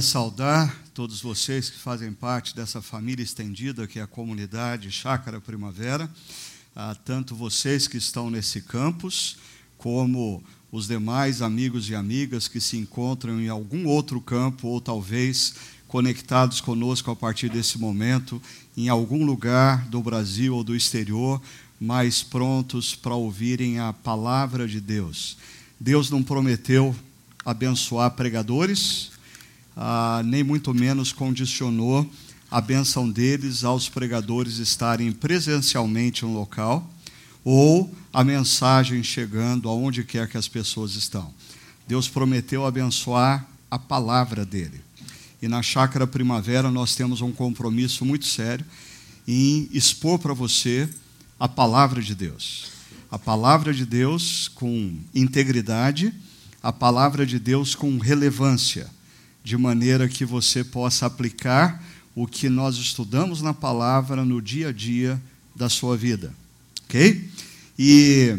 Queria saudar todos vocês que fazem parte dessa família estendida que é a comunidade Chácara Primavera, ah, tanto vocês que estão nesse campus, como os demais amigos e amigas que se encontram em algum outro campo, ou talvez conectados conosco a partir desse momento, em algum lugar do Brasil ou do exterior, mais prontos para ouvirem a palavra de Deus. Deus não prometeu abençoar pregadores, ah, nem muito menos condicionou a benção deles aos pregadores estarem presencialmente no local ou a mensagem chegando aonde quer que as pessoas estão. Deus prometeu abençoar a palavra dele. E na Chácara Primavera nós temos um compromisso muito sério em expor para você a palavra de Deus. A palavra de Deus com integridade, a palavra de Deus com relevância de maneira que você possa aplicar o que nós estudamos na palavra no dia a dia da sua vida. Ok? E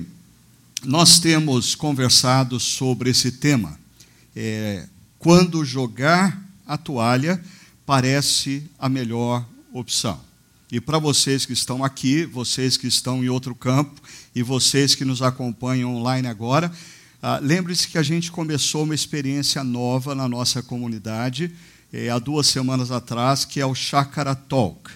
nós temos conversado sobre esse tema. É, quando jogar a toalha parece a melhor opção. E para vocês que estão aqui, vocês que estão em outro campo e vocês que nos acompanham online agora, ah, Lembre-se que a gente começou uma experiência nova na nossa comunidade eh, há duas semanas atrás, que é o Chakra Talk.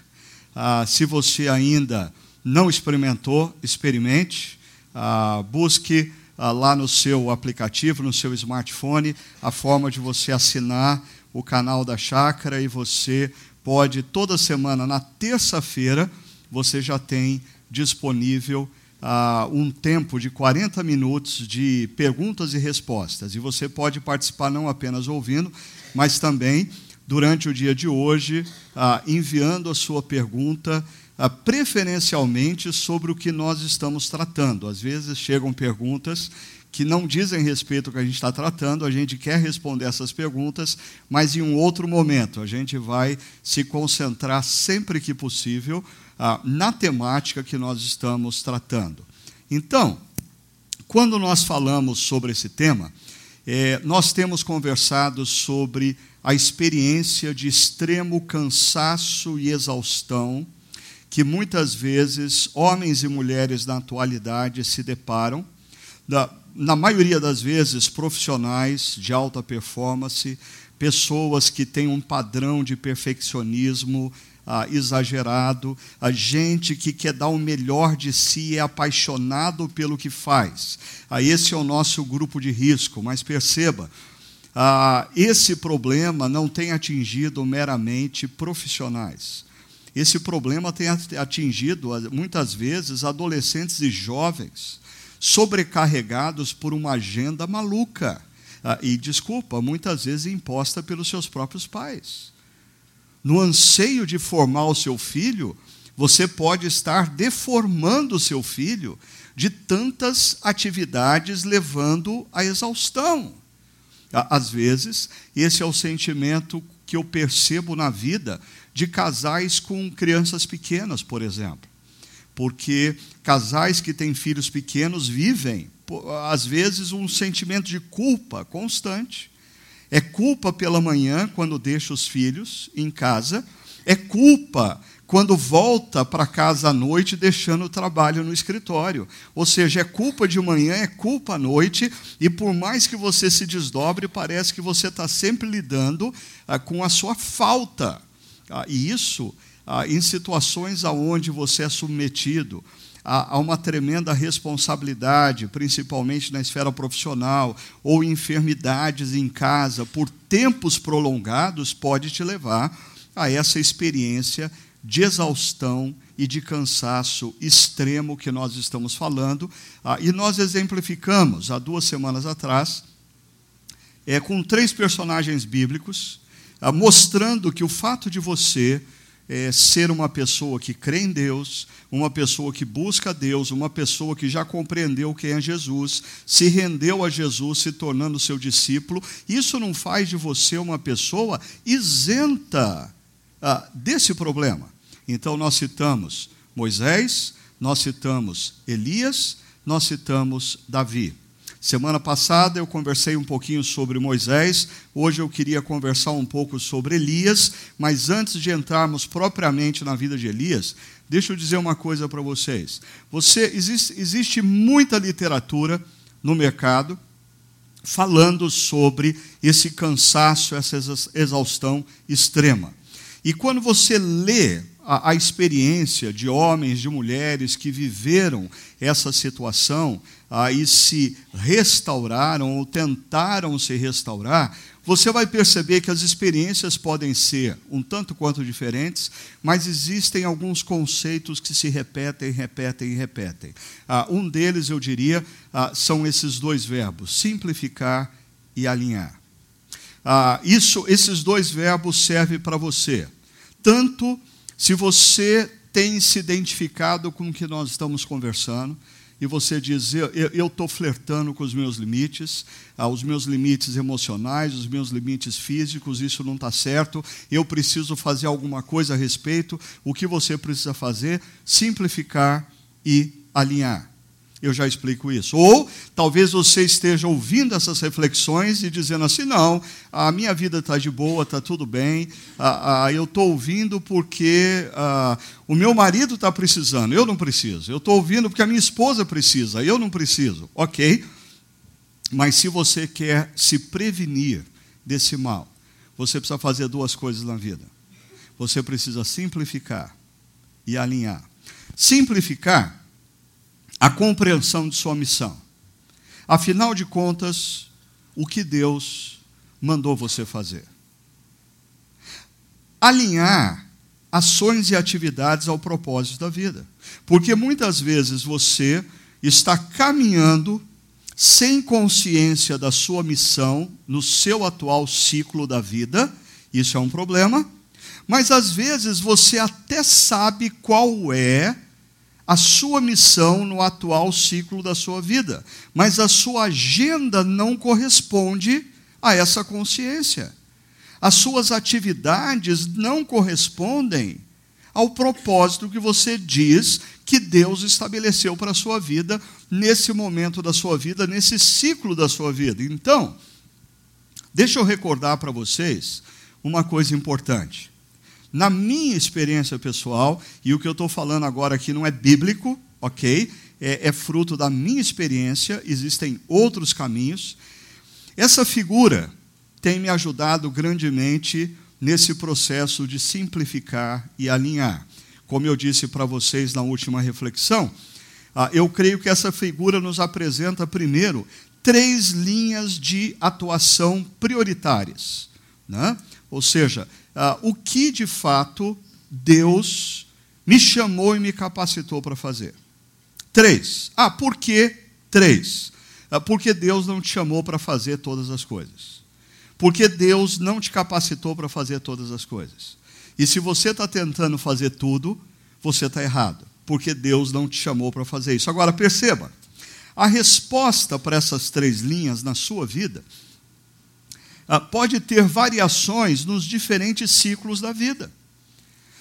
Ah, se você ainda não experimentou, experimente. Ah, busque ah, lá no seu aplicativo, no seu smartphone, a forma de você assinar o canal da Chácara e você pode, toda semana, na terça-feira, você já tem disponível uh, um tempo de 40 minutos de perguntas e respostas. E você pode participar não apenas ouvindo, mas também durante o dia de hoje, uh, enviando a sua pergunta, uh, preferencialmente sobre o que nós estamos tratando. Às vezes chegam perguntas que não dizem respeito ao que a gente está tratando, a gente quer responder essas perguntas, mas em um outro momento. A gente vai se concentrar sempre que possível ah, na temática que nós estamos tratando. Então, quando nós falamos sobre esse tema, é, nós temos conversado sobre a experiência de extremo cansaço e exaustão que muitas vezes homens e mulheres na atualidade se deparam, da, na maioria das vezes profissionais de alta performance, pessoas que têm um padrão de perfeccionismo ah, exagerado, a gente que quer dar o melhor de si é apaixonado pelo que faz. Ah, esse é o nosso grupo de risco, mas perceba, ah, esse problema não tem atingido meramente profissionais. Esse problema tem atingido, muitas vezes, adolescentes e jovens sobrecarregados por uma agenda maluca. Ah, e, desculpa, muitas vezes imposta pelos seus próprios pais no anseio de formar o seu filho, você pode estar deformando o seu filho de tantas atividades levando à exaustão. Às vezes, esse é o sentimento que eu percebo na vida de casais com crianças pequenas, por exemplo. Porque casais que têm filhos pequenos vivem, às vezes, um sentimento de culpa constante é culpa pela manhã, quando deixa os filhos em casa. É culpa quando volta para casa à noite, deixando o trabalho no escritório. Ou seja, é culpa de manhã, é culpa à noite, e por mais que você se desdobre, parece que você está sempre lidando ah, com a sua falta. Ah, e isso ah, em situações aonde você é submetido há uma tremenda responsabilidade, principalmente na esfera profissional, ou enfermidades em casa por tempos prolongados, pode te levar a essa experiência de exaustão e de cansaço extremo que nós estamos falando. Ah, e nós exemplificamos há duas semanas atrás, é, com três personagens bíblicos, ah, mostrando que o fato de você é, ser uma pessoa que crê em Deus, uma pessoa que busca Deus, uma pessoa que já compreendeu quem é Jesus, se rendeu a Jesus, se tornando seu discípulo, isso não faz de você uma pessoa isenta ah, desse problema. Então, nós citamos Moisés, nós citamos Elias, nós citamos Davi. Semana passada eu conversei um pouquinho sobre Moisés, hoje eu queria conversar um pouco sobre Elias, mas antes de entrarmos propriamente na vida de Elias, deixa eu dizer uma coisa para vocês. Você existe, existe muita literatura no mercado falando sobre esse cansaço, essa exaustão extrema. E quando você lê a, a, experiência de homens, de mulheres que viveram essa situação e se restauraram ou tentaram se restaurar, você vai perceber que as experiências podem ser um tanto quanto diferentes, mas existem alguns conceitos que se repetem, repetem e repetem. Ah, um deles, eu diria, ah, são esses dois verbos: simplificar e alinhar. Ah, isso, esses dois verbos servem para você, tanto se você tem se identificado com o que nós estamos conversando, e você diz: Eu estou flertando com os meus limites, ah, os meus limites emocionais, os meus limites físicos, isso não está certo, eu preciso fazer alguma coisa a respeito. O que você precisa fazer? Simplificar e alinhar eu já explico isso. Ou talvez você esteja ouvindo essas reflexões e dizendo assim: não, a minha vida está de boa, está tudo bem, ah, ah, eu estou ouvindo porque ah, o meu marido está precisando, eu não preciso. Eu estou ouvindo porque a minha esposa precisa, eu não preciso. Ok, mas se você quer se prevenir desse mal, você precisa fazer duas coisas na vida. Você precisa simplificar e alinhar. Simplificar a compreensão de sua missão. Afinal de contas, o que Deus mandou você fazer? Alinhar ações e atividades ao propósito da vida. Porque muitas vezes você está caminhando sem consciência da sua missão no seu atual ciclo da vida, isso é um problema, mas às vezes você até sabe qual é a sua missão no atual ciclo da sua vida, mas a sua agenda não corresponde a essa consciência. As suas atividades não correspondem ao propósito que você diz que Deus estabeleceu para a sua vida, nesse momento da sua vida, nesse ciclo da sua vida. Então, deixa eu recordar para vocês uma coisa importante na minha experiência pessoal, e o que eu estou falando agora aqui não é bíblico, ok? É, é fruto da minha experiência, existem outros caminhos. Essa figura tem me ajudado grandemente nesse processo de simplificar e alinhar. Como eu disse para vocês na última reflexão, ah, eu creio que essa figura nos apresenta, primeiro, três linhas de atuação prioritárias. Né? Ou seja, ah, o que de fato Deus me chamou e me capacitou para fazer. Três. Ah, por que três? Ah, porque Deus não te chamou para fazer todas as coisas. Porque Deus não te capacitou para fazer todas as coisas. E se você está tentando fazer tudo, você está errado. Porque Deus não te chamou para fazer isso. Agora, perceba: a resposta para essas três linhas na sua vida pode ter variações nos diferentes ciclos da vida.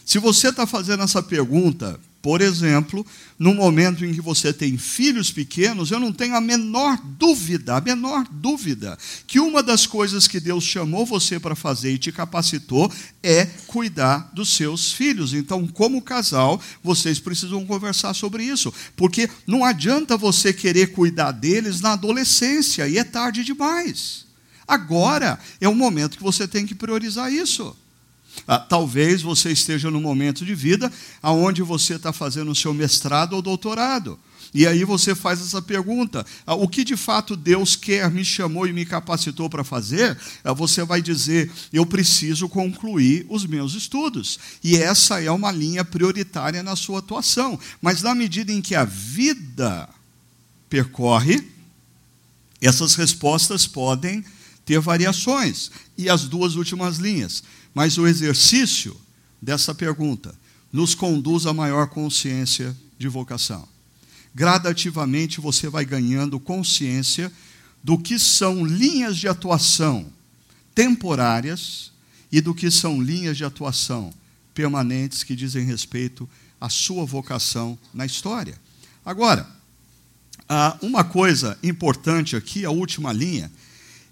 Se você está fazendo essa pergunta, por exemplo, no momento em que você tem filhos pequenos, eu não tenho a menor dúvida, a menor dúvida, que uma das coisas que Deus chamou você para fazer e te capacitou é cuidar dos seus filhos. Então, como casal, vocês precisam conversar sobre isso, porque não adianta você querer cuidar deles na adolescência e é tarde demais. Agora é o momento que você tem que priorizar isso. Ah, talvez você esteja no momento de vida onde você está fazendo o seu mestrado ou doutorado. E aí você faz essa pergunta: ah, o que de fato Deus quer, me chamou e me capacitou para fazer? Ah, você vai dizer: eu preciso concluir os meus estudos. E essa é uma linha prioritária na sua atuação. Mas na medida em que a vida percorre, essas respostas podem ter variações, e as duas últimas linhas. Mas o exercício dessa pergunta nos conduz a maior consciência de vocação. Gradativamente você vai ganhando consciência do que são linhas de atuação temporárias e do que são linhas de atuação permanentes que dizem respeito à sua vocação na história. Agora, Ah, uma coisa importante aqui, a última linha,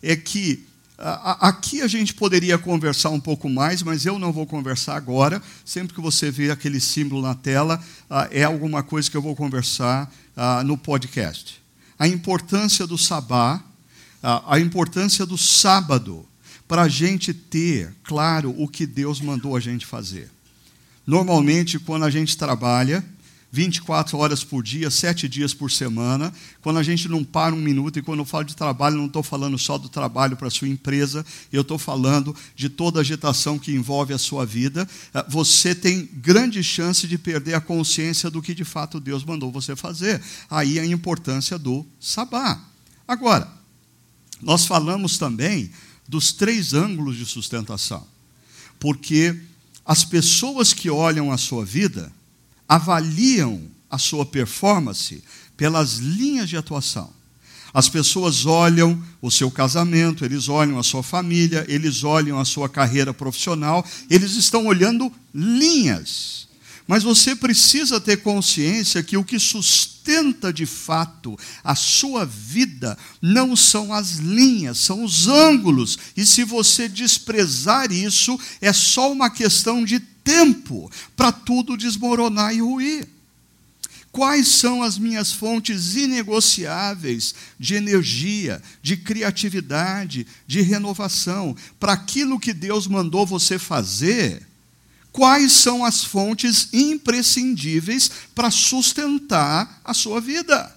é que Aqui a gente poderia conversar um pouco mais, mas eu não vou conversar agora. Sempre que você vê aquele símbolo na tela, ah, é alguma coisa que eu vou conversar ah, no podcast. A importância do sabá, ah, a importância do sábado, para a gente ter claro o que Deus mandou a gente fazer. Normalmente, quando a gente trabalha, 24 horas por dia, 7 dias por semana. Quando a gente não para um minuto, e quando eu falo de trabalho, não estou falando só do trabalho para a sua empresa, eu estou falando de toda a agitação que envolve a sua vida. Eh, você tem grande chance de perder a consciência do que de fato Deus mandou você fazer. Aí a importância do sabá. Agora, nós falamos também dos três ângulos de sustentação. Porque as pessoas que olham a sua vida, avaliam a sua performance pelas linhas de atuação. As pessoas olham o seu casamento, eles olham a sua família, eles olham a sua carreira profissional, eles estão olhando linhas. Mas você precisa ter consciência que o que sustenta de fato a sua vida não são as linhas, são os ângulos. E se você desprezar isso, é só uma questão de tempo para tudo desmoronar e ruir. Quais são as minhas fontes inegociáveis de energia, de criatividade, de renovação? Para aquilo que Deus mandou você fazer, quais são as fontes imprescindíveis para sustentar a sua vida?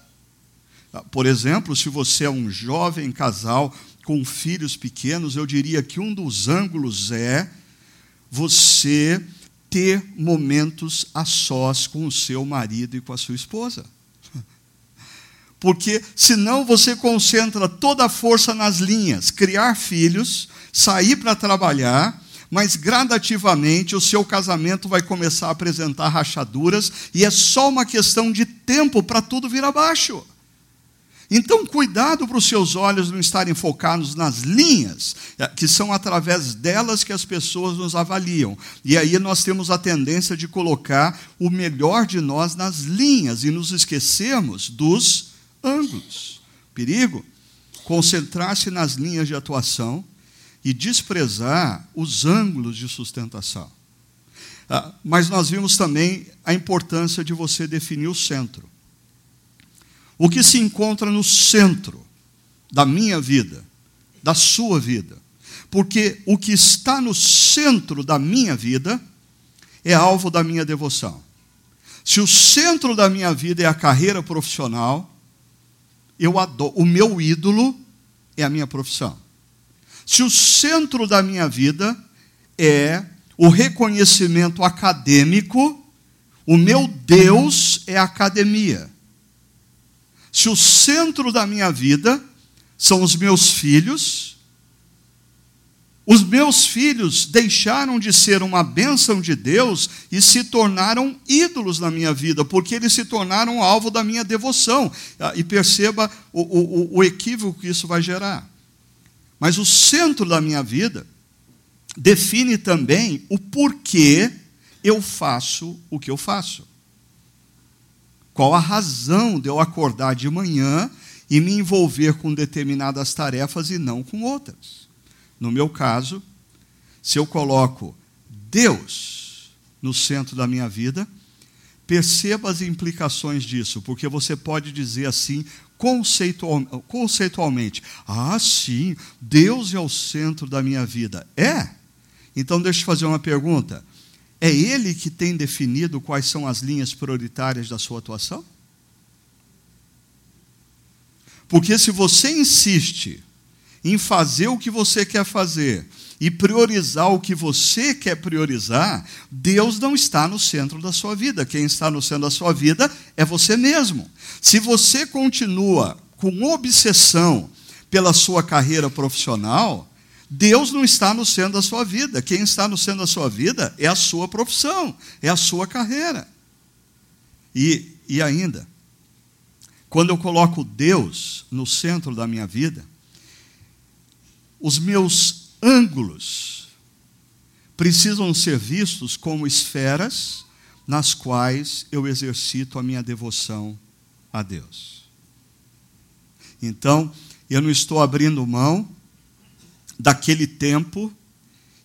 Por exemplo, se você é um jovem casal com filhos pequenos, eu diria que um dos ângulos é você ter momentos a sós com o seu marido e com a sua esposa. Porque senão você concentra toda a força nas linhas, criar filhos, sair para trabalhar, mas gradativamente o seu casamento vai começar a apresentar rachaduras e é só uma questão de tempo para tudo vir abaixo. Então, cuidado para os seus olhos não estarem focados nas linhas, é, que são através delas que as pessoas nos avaliam. E aí nós temos a tendência de colocar o melhor de nós nas linhas e nos esquecermos dos ângulos. Perigo? Concentrar-se nas linhas de atuação e desprezar os ângulos de sustentação. Ah, mas nós vimos também a importância de você definir o centro o que se encontra no centro da minha vida, da sua vida. Porque o que está no centro da minha vida é alvo da minha devoção. Se o centro da minha vida é a carreira profissional, eu adoro, o meu ídolo é a minha profissão. Se o centro da minha vida é o reconhecimento acadêmico, o meu Deus é a academia. Se o centro da minha vida são os meus filhos, os meus filhos deixaram de ser uma bênção de Deus e se tornaram ídolos na minha vida, porque eles se tornaram alvo da minha devoção. Ah, e perceba o, o, o equívoco que isso vai gerar. Mas o centro da minha vida define também o porquê eu faço o que eu faço. Qual a razão de eu acordar de manhã e me envolver com determinadas tarefas e não com outras? No meu caso, se eu coloco Deus no centro da minha vida, perceba as implicações disso, porque você pode dizer assim, conceitual, conceitualmente: ah, sim, Deus é o centro da minha vida. É? Então, deixa eu fazer uma pergunta. É ele que tem definido quais são as linhas prioritárias da sua atuação? Porque se você insiste em fazer o que você quer fazer e priorizar o que você quer priorizar, Deus não está no centro da sua vida. Quem está no centro da sua vida é você mesmo. Se você continua com obsessão pela sua carreira profissional, Deus não está no centro da sua vida. Quem está no centro da sua vida é a sua profissão, é a sua carreira. E, e ainda, quando eu coloco Deus no centro da minha vida, os meus ângulos precisam ser vistos como esferas nas quais eu exercito a minha devoção a Deus. Então, eu não estou abrindo mão daquele tempo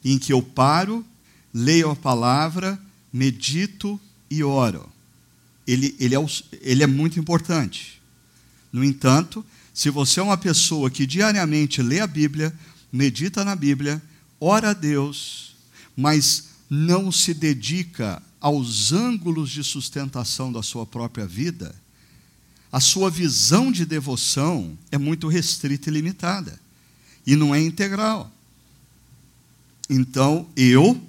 em que eu paro, leio a palavra, medito e oro. Ele, ele, é, ele é muito importante. No entanto, se você é uma pessoa que diariamente lê a Bíblia, medita na Bíblia, ora a Deus, mas não se dedica aos ângulos de sustentação da sua própria vida, a sua visão de devoção é muito restrita e limitada, e não é integral. Então, eu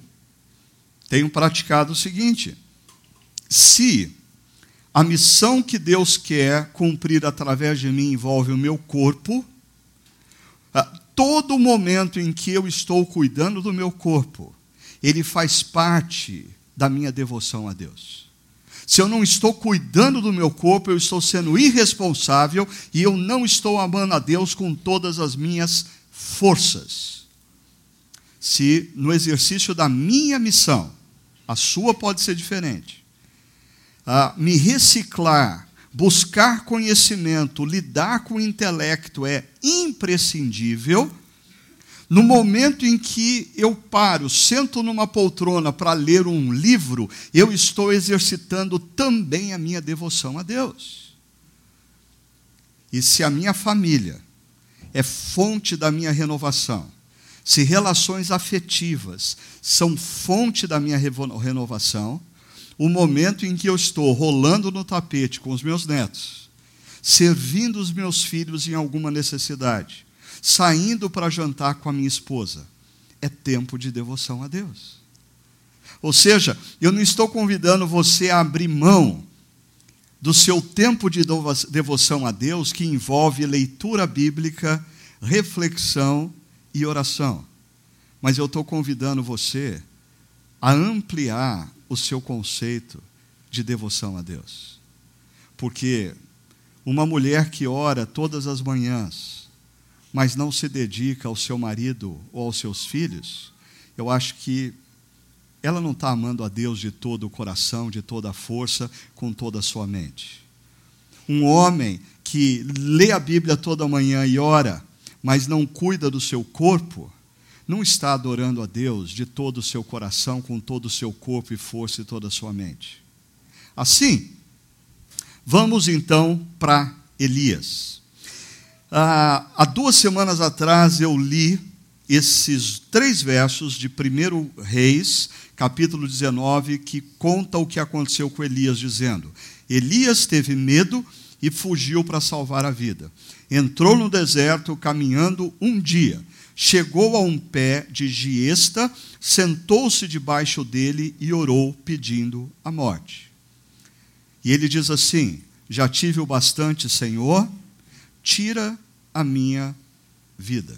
tenho praticado o seguinte: se a missão que Deus quer cumprir através de mim envolve o meu corpo, todo momento em que eu estou cuidando do meu corpo, ele faz parte da minha devoção a Deus. Se eu não estou cuidando do meu corpo, eu estou sendo irresponsável e eu não estou amando a Deus com todas as minhas forças. Se no exercício da minha missão, a sua pode ser diferente, me reciclar, buscar conhecimento, lidar com o intelecto é imprescindível. No momento em que eu paro, sento numa poltrona para ler um livro, eu estou exercitando também a minha devoção a Deus. E se a minha família é fonte da minha renovação, se relações afetivas são fonte da minha renovação, o momento em que eu estou rolando no tapete com os meus netos, servindo os meus filhos em alguma necessidade, saindo para jantar com a minha esposa, é tempo de devoção a Deus. Ou seja, eu não estou convidando você a abrir mão do seu tempo de devoção a Deus, que envolve leitura bíblica, reflexão e oração. Mas eu estou convidando você a ampliar o seu conceito de devoção a Deus. Porque uma mulher que ora todas as manhãs, mas não se dedica ao seu marido ou aos seus filhos, eu acho que ela não está amando a Deus de todo o coração, de toda a força, com toda a sua mente. Um homem que lê a Bíblia toda manhã e ora, mas não cuida do seu corpo, não está adorando a Deus de todo o seu coração, com todo o seu corpo e força e toda a sua mente. Assim, vamos então para Elias. Ah, há duas semanas atrás eu li esses três versos de 1 Reis, capítulo 19, que conta o que aconteceu com Elias, dizendo: Elias teve medo e fugiu para salvar a vida. Entrou no deserto caminhando um dia chegou a um pé de giesta, sentou-se debaixo dele e orou, pedindo a morte. E ele diz assim: Já tive o bastante, Senhor, tira a minha vida.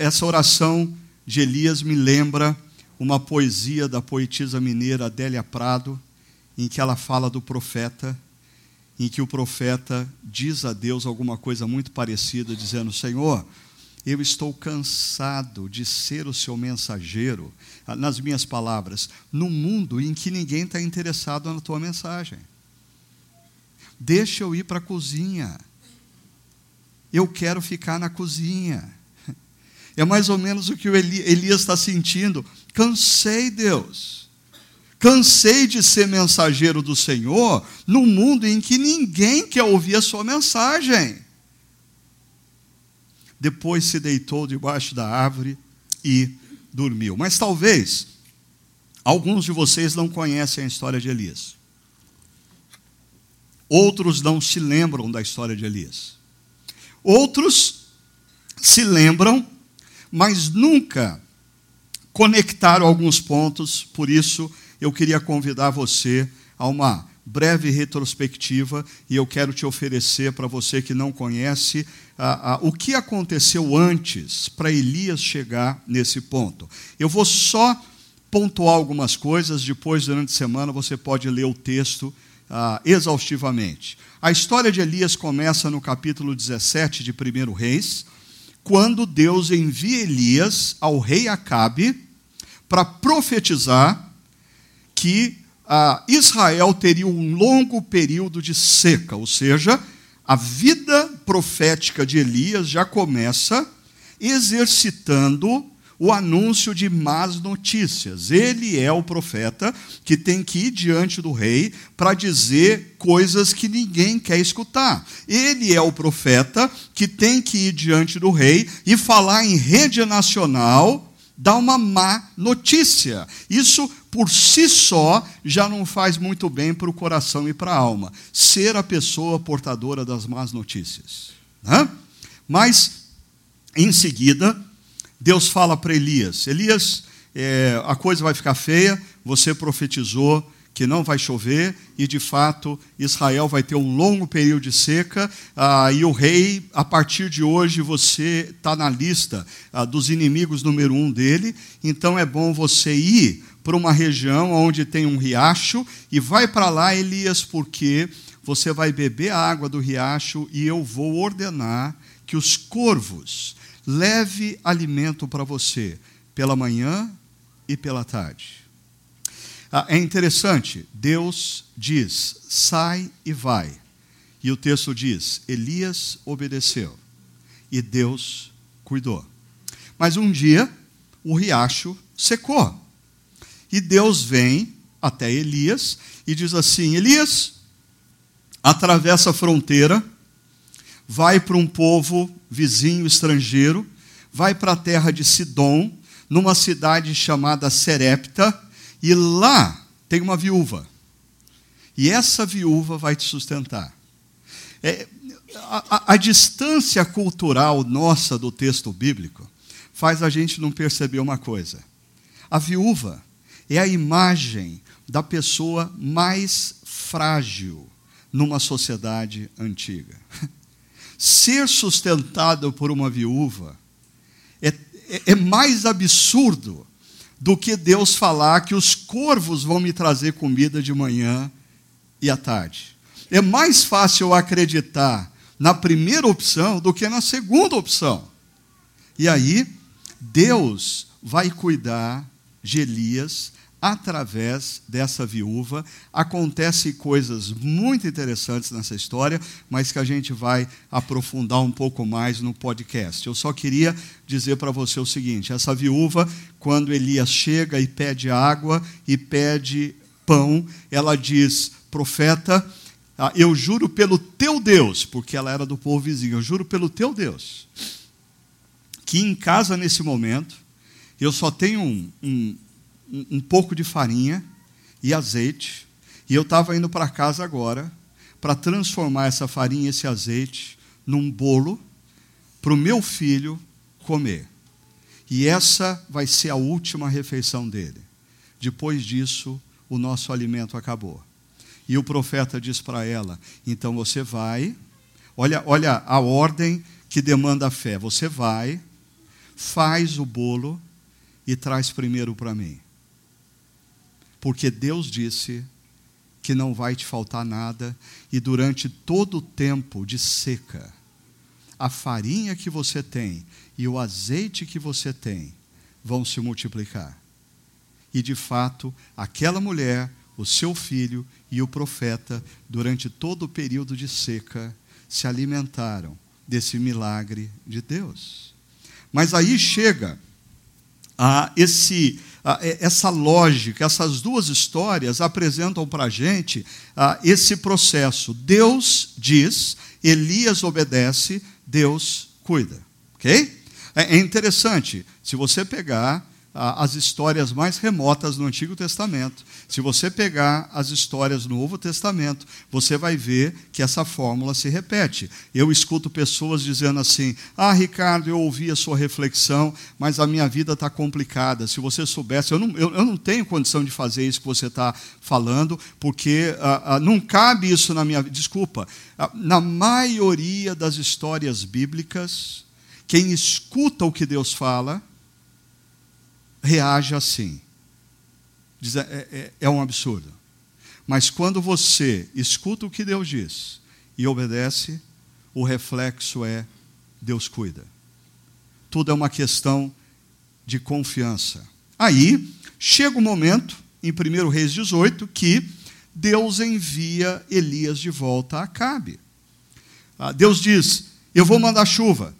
Essa oração de Elias me lembra uma poesia da poetisa mineira Adélia Prado, em que ela fala do profeta, em que o profeta diz a Deus alguma coisa muito parecida, dizendo: Senhor, eu estou cansado de ser o seu mensageiro, nas minhas palavras, num mundo em que ninguém está interessado na tua mensagem. Deixa eu ir para a cozinha. Eu quero ficar na cozinha. É mais ou menos o que o Elias está sentindo. Cansei, Deus. Cansei de ser mensageiro do Senhor num mundo em que ninguém quer ouvir a sua mensagem depois se deitou debaixo da árvore e dormiu. Mas talvez alguns de vocês não conhecem a história de Elias. Outros não se lembram da história de Elias. Outros se lembram, mas nunca conectaram alguns pontos, por isso eu queria convidar você a uma breve retrospectiva e eu quero te oferecer para você que não conhece o que aconteceu antes para Elias chegar nesse ponto. Eu vou só pontuar algumas coisas, depois, durante a semana, você pode ler o texto exaustivamente. A história de Elias começa no capítulo 17 de 1 Reis, quando Deus envia Elias ao rei Acabe para profetizar que Israel teria um longo período de seca, ou seja, a vida profética de Elias já começa exercitando o anúncio de más notícias. Ele é o profeta que tem que ir diante do rei para dizer coisas que ninguém quer escutar. Ele é o profeta que tem que ir diante do rei e falar em rede nacional dá uma má notícia. Isso por si só já não faz muito bem para o coração e para a alma. Ser a pessoa portadora das más notícias. Né? Mas, em seguida, Deus fala para Elias: Elias, é, a coisa vai ficar feia, você profetizou que não vai chover, e de fato Israel vai ter um longo período de seca, ah, e o rei, a partir de hoje, você está na lista ah, dos inimigos número um dele, então é bom você ir para uma região onde tem um riacho, e vai para lá, Elias, porque você vai beber a água do riacho, e eu vou ordenar que os corvos leve alimento para você pela manhã e pela tarde. Ah, é interessante, Deus diz: sai e vai. E o texto diz: Elias obedeceu e Deus cuidou. Mas um dia o riacho secou. E Deus vem até Elias e diz assim: Elias, atravessa a fronteira, vai para um povo vizinho estrangeiro, vai para a terra de Sidom, numa cidade chamada Serepta, e lá tem uma viúva. E essa viúva vai te sustentar. É, a, a, a distância cultural nossa do texto bíblico faz a gente não perceber uma coisa. A viúva é a imagem da pessoa mais frágil numa sociedade antiga. ser sustentado por uma viúva é, é, é mais absurdo do que Deus falar que os corvos vão me trazer comida de manhã e à tarde. É mais fácil acreditar na primeira opção do que na segunda opção. E aí, Deus vai cuidar de Elias através dessa viúva. Acontecem coisas muito interessantes nessa história, mas que a gente vai aprofundar um pouco mais no podcast. Eu só queria dizer para você o seguinte: essa viúva, quando Elias chega e pede água e pede pão, ela diz: profeta, ah, eu juro pelo teu Deus, porque ela era do povo vizinho, eu juro pelo teu Deus, que em casa nesse momento eu só tenho um, um, um, pouco de farinha e azeite, e eu estava indo para casa agora para transformar essa farinha esse azeite num bolo para o meu filho comer. E essa vai ser a última refeição dele. Depois disso, o nosso alimento acabou. E o profeta diz para ela: então você vai, olha, olha a ordem que demanda a fé. Você vai, faz o bolo e traz primeiro para mim porque Deus disse que não vai te faltar nada, e durante todo o tempo de seca, a farinha que você tem e o azeite que você tem vão se multiplicar. E de fato, aquela mulher, o seu filho e o profeta, durante todo o período de seca, se alimentaram desse milagre de Deus. Mas aí chega a esse essa lógica, essas duas histórias apresentam para a gente esse processo. Deus diz, Elias obedece, Deus cuida. Ok? É, é interessante, se você pegar as histórias mais remotas no Antigo Testamento. Se você pegar as histórias no Novo Testamento, você vai ver que essa fórmula se repete. Eu escuto pessoas dizendo assim: Ah, Ricardo, eu ouvi a sua reflexão, mas a minha vida está complicada. Se você soubesse, eu não, eu, eu, não tenho condição de fazer isso que você está falando, porque ah, ah, não cabe isso na minha vida. Desculpa, ah, na maioria das histórias bíblicas, quem escuta o que Deus fala, reage assim. Diz, é, é, é um absurdo. Mas quando você escuta o que Deus diz e obedece, o reflexo é Deus cuida. Tudo é uma questão de confiança. Aí chega o momento, em 1 Reis 18, que Deus envia Elias de volta a Acabe. Ah, Deus diz: eu vou mandar chuva.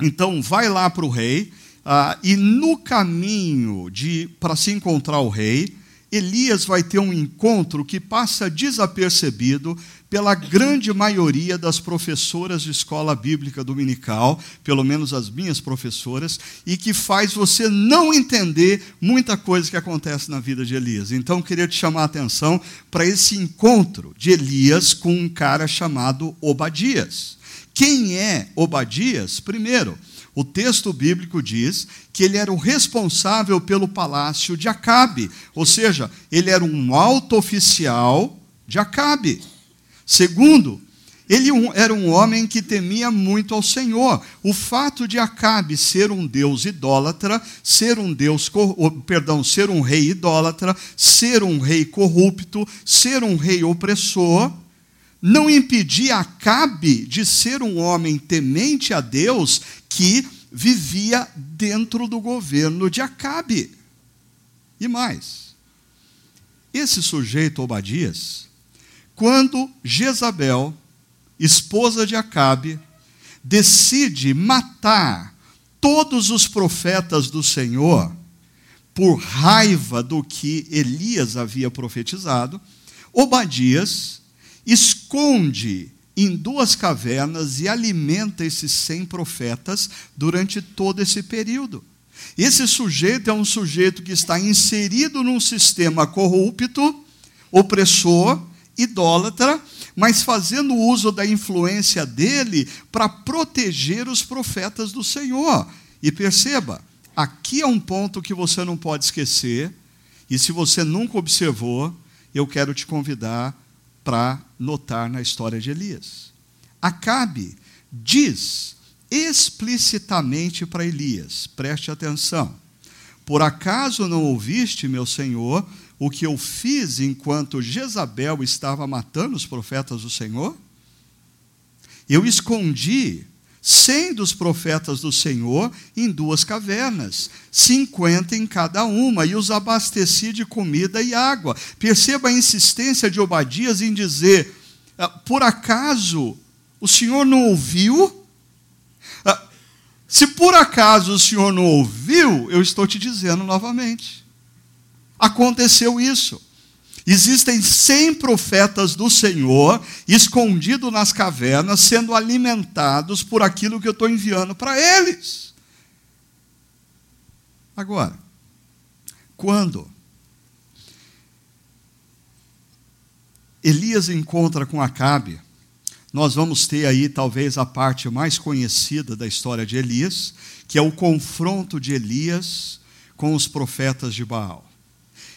Então, vai lá para o rei, ah, e no caminho de para se encontrar o rei, Elias vai ter um encontro que passa desapercebido pela grande maioria das professoras de escola bíblica dominical, pelo menos as minhas professoras, e que faz você não entender muita coisa que acontece na vida de Elias. Então, queria te chamar a atenção para esse encontro de Elias com um cara chamado Obadias. Quem é Obadias? Primeiro, o texto bíblico diz que ele era o responsável pelo palácio de Acabe, ou seja, ele era um alto oficial de Acabe. Segundo, ele era um homem que temia muito ao Senhor. O fato de Acabe ser um deus idólatra, ser um deus, perdão, ser um rei idólatra, ser um rei corrupto, ser um rei opressor, não impedia Acabe de ser um homem temente a Deus que vivia dentro do governo de Acabe. E mais, esse sujeito Obadias quando Jezabel, esposa de Acabe, decide matar todos os profetas do Senhor por raiva do que Elias havia profetizado, Obadias esconde em duas cavernas e alimenta esses cem profetas durante todo esse período. Esse sujeito é um sujeito que está inserido num sistema corrupto, opressor, idólatra, mas fazendo uso da influência dele para proteger os profetas do Senhor. E perceba, aqui é um ponto que você não pode esquecer, e se você nunca observou, eu quero te convidar para notar na história de Elias. Acabe diz explicitamente para Elias: preste atenção. Por acaso não ouviste, meu senhor, o que eu fiz enquanto Jezabel estava matando os profetas do Senhor? Eu escondi cem dos profetas do Senhor em duas cavernas, cinquenta em cada uma, e os abasteci de comida e água. Perceba a insistência de Obadias em dizer: ah, por acaso o Senhor não ouviu? Ah, se por acaso o Senhor não ouviu, eu estou te dizendo novamente aconteceu isso. Existem cem profetas do Senhor escondidos nas cavernas, sendo alimentados por aquilo que eu estou enviando para eles. Agora, quando Elias encontra com Acabe, nós vamos ter aí talvez a parte mais conhecida da história de Elias, que é o confronto de Elias com os profetas de Baal.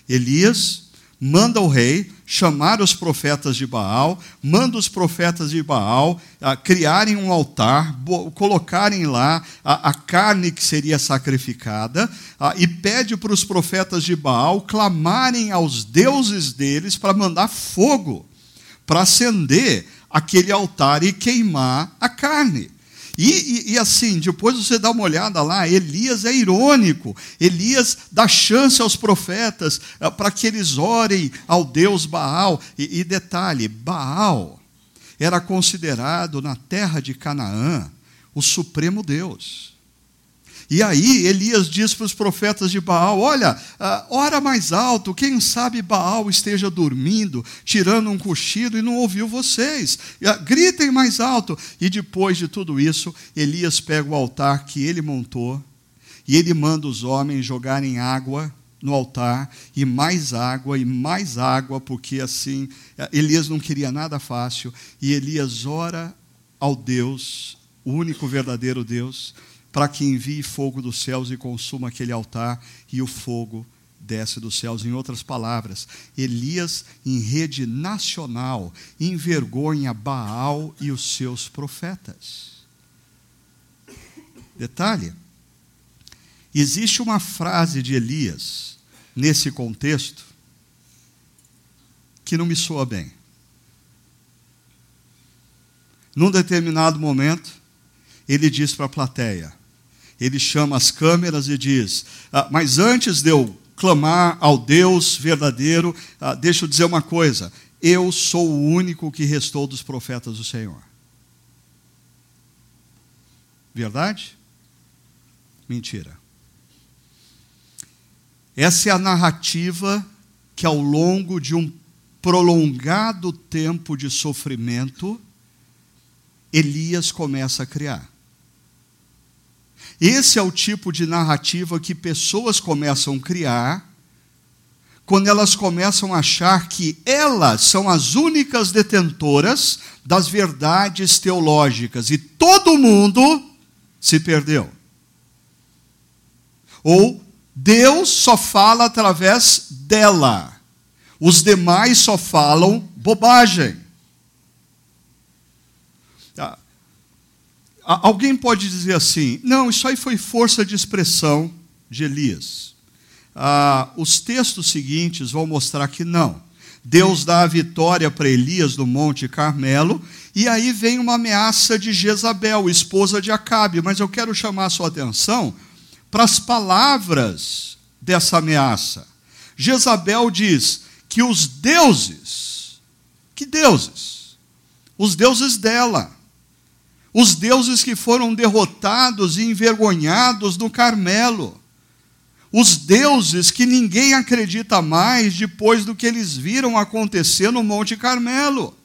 Elias manda o rei chamar os profetas de Baal, manda os profetas de Baal ah, criarem um altar, colocarem lá a, a, carne que seria sacrificada, ah, e pede para os profetas de Baal clamarem aos deuses deles para mandar fogo, para acender aquele altar e queimar a carne. E, e, e, assim, depois você dá uma olhada lá, Elias é irônico. Elias dá chance aos profetas uh, para que eles orem ao Deus Baal. E, e detalhe: Baal era considerado na terra de Canaã o supremo Deus. E aí Elias diz para os profetas de Baal: Olha, uh, ora mais alto, quem sabe Baal esteja dormindo, tirando um cochilo e não ouviu vocês. Uh, gritem mais alto. E depois de tudo isso, Elias pega o altar que ele montou e ele manda os homens jogarem água no altar e mais água e mais água, porque assim uh, Elias não queria nada fácil. E Elias ora ao Deus, o único verdadeiro Deus para que envie fogo dos céus e consuma aquele altar, e o fogo desce dos céus. Em outras palavras, Elias, em rede nacional, envergonha Baal e os seus profetas. Detalhe: existe uma frase de Elias nesse contexto que não me soa bem. Num determinado momento, ele diz para a plateia: ele chama as câmeras e diz: ah, Mas antes de eu clamar ao Deus verdadeiro, ah, deixa eu dizer uma coisa: eu sou o único que restou dos profetas do Senhor. Verdade? Mentira. Essa é a narrativa que, ao longo de um prolongado tempo de sofrimento, Elias começa a criar. Esse é o tipo de narrativa que pessoas começam a criar quando elas começam a achar que elas são as únicas detentoras das verdades teológicas e todo mundo se perdeu. Ou Deus só fala através dela, os demais só falam bobagem. Alguém pode dizer assim: não, isso aí foi força de expressão de Elias. Ah, os textos seguintes vão mostrar que não. Deus dá a vitória para Elias no Monte Carmelo, e aí vem uma ameaça de Jezabel, esposa de Acabe. Mas eu quero chamar a sua atenção para as palavras dessa ameaça. Jezabel diz que os deuses, que deuses? Os deuses dela, os deuses que foram derrotados e envergonhados no Carmelo, os deuses que ninguém acredita mais depois do que eles viram acontecer no Monte Carmelo.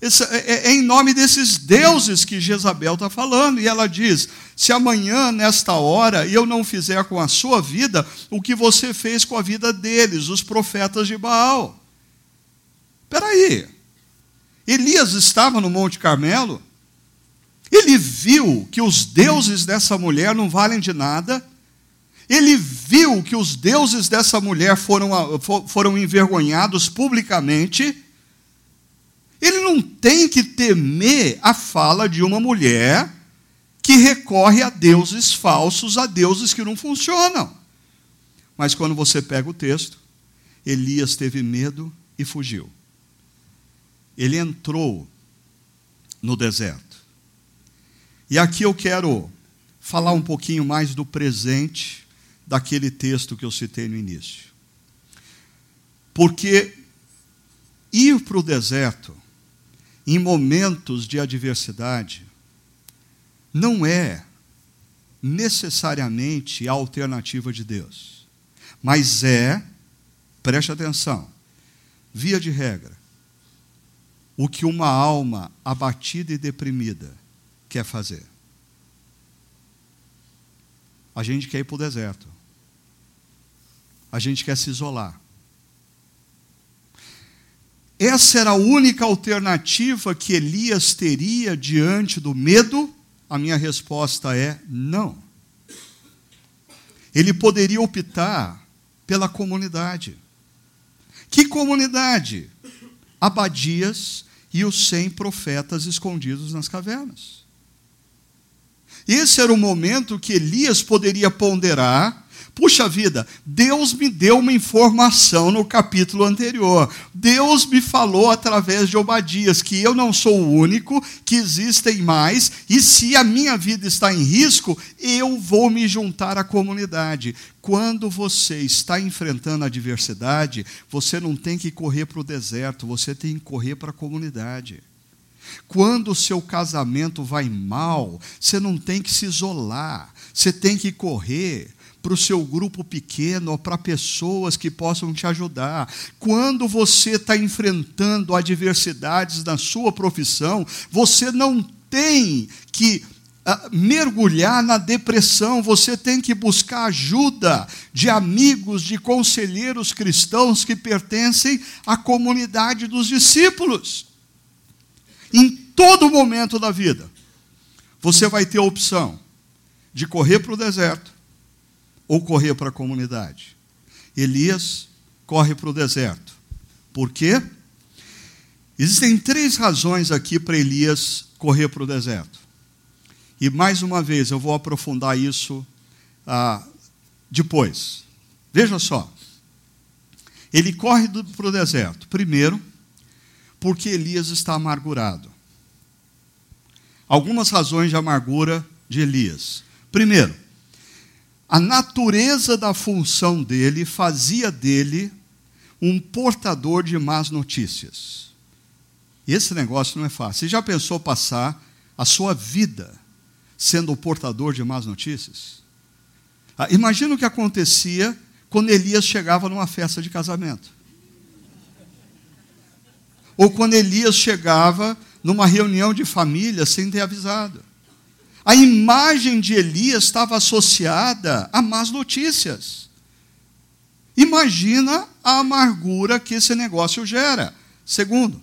Esse, é, é, é, em nome desses deuses que Jezabel está falando. E ela diz: se amanhã, nesta hora, eu não fizer com a sua vida o que você fez com a vida deles, os profetas de Baal. Espera aí. Elias estava no Monte Carmelo. Ele viu que os deuses dessa mulher não valem de nada. Ele viu que os deuses dessa mulher foram, foram envergonhados publicamente. Ele não tem que temer a fala de uma mulher que recorre a deuses falsos, a deuses que não funcionam. Mas quando você pega o texto, Elias teve medo e fugiu. Ele entrou no deserto. E aqui eu quero falar um pouquinho mais do presente daquele texto que eu citei no início. Porque ir para o deserto em momentos de adversidade não é necessariamente a alternativa de Deus, mas é, preste atenção, via de regra, o que uma alma abatida e deprimida quer fazer. A gente quer ir para o deserto. A gente quer se isolar. Essa era a única alternativa que Elias teria diante do medo? A minha resposta é não. Ele poderia optar pela comunidade. Que comunidade? Abadias e os cem profetas escondidos nas cavernas. Esse era o momento que Elias poderia ponderar Puxa vida, Deus me deu uma informação no capítulo anterior. Deus me falou através de Obadias que eu não sou o único, que existem mais, e se a minha vida está em risco, eu vou me juntar à comunidade. Quando você está enfrentando adversidade, você não tem que correr para o deserto, você tem que correr para a comunidade. Quando o seu casamento vai mal, você não tem que se isolar, você tem que correr para o seu grupo pequeno ou para pessoas que possam te ajudar. Quando você está enfrentando adversidades na sua profissão, você não tem que uh, mergulhar na depressão, você tem que buscar ajuda de amigos, de conselheiros cristãos que pertencem à comunidade dos discípulos. Em todo momento da vida, você vai ter a opção de correr para o deserto ou correr para a comunidade? Elias corre para o deserto. Por quê? Existem três razões aqui para Elias correr para o deserto. E mais uma vez eu vou aprofundar isso ah, depois. Veja só. Ele corre para o deserto. Primeiro, porque Elias está amargurado. Algumas razões de amargura de Elias. Primeiro, a natureza da função dele fazia dele um portador de más notícias. Esse negócio não é fácil. Você já pensou passar a sua vida sendo o portador de más notícias? Ah, imagina o que acontecia quando Elias chegava numa festa de casamento. Ou quando Elias chegava numa reunião de família sem ter avisado. A imagem de Elias estava associada a más notícias. Imagina a amargura que esse negócio gera. Segundo,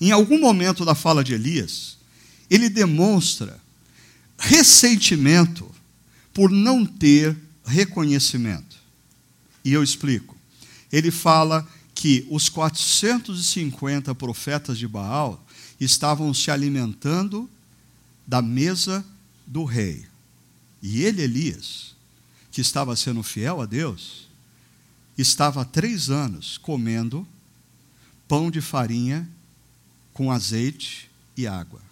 em algum momento da fala de Elias, ele demonstra ressentimento por não ter reconhecimento. E eu explico. Ele fala que os 450 profetas de Baal estavam se alimentando da mesa do rei. E ele, Elias, que estava sendo fiel a Deus, estava há três anos comendo pão de farinha com azeite e água.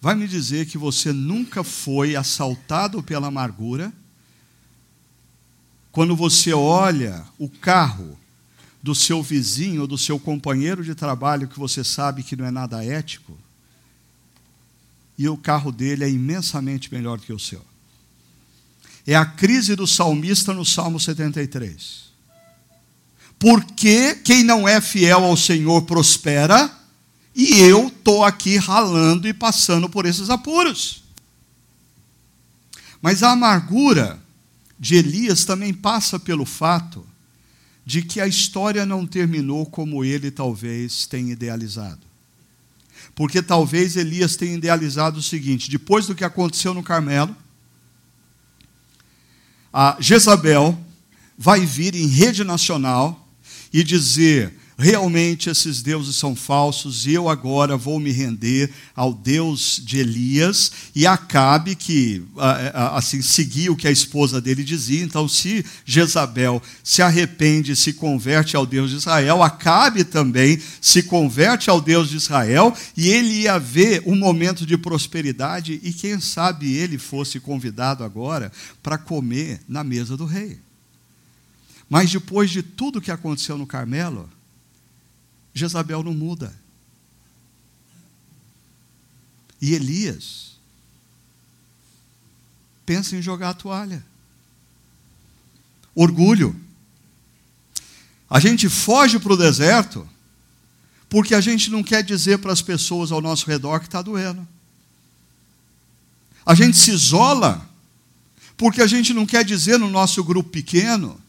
Vai me dizer que você nunca foi assaltado pela amargura quando você olha o carro do seu vizinho ou do seu companheiro de trabalho que você sabe que não é nada ético, e o carro dele é imensamente melhor do que o seu. É a crise do salmista no Salmo 73. Porque quem não é fiel ao Senhor prospera, e eu estou aqui ralando e passando por esses apuros. Mas a amargura de Elias também passa pelo fato de que a história não terminou como ele talvez tenha idealizado. Porque talvez Elias tenha idealizado o seguinte: depois do que aconteceu no Carmelo, a Jezabel vai vir em rede nacional e dizer: realmente esses deuses são falsos e eu agora vou me render ao Deus de Elias e Acabe que assim seguiu o que a esposa dele dizia. Então, se Jezabel se arrepende, se converte ao Deus de Israel, Acabe também se converte ao Deus de Israel e ele ia ver um momento de prosperidade e quem sabe ele fosse convidado agora para comer na mesa do rei. Mas depois de tudo que aconteceu no Carmelo, Jezabel não muda. E Elias pensa em jogar a toalha. Orgulho. A gente foge para o deserto porque a gente não quer dizer para as pessoas ao nosso redor que está doendo. A gente se isola porque a gente não quer dizer no nosso grupo pequeno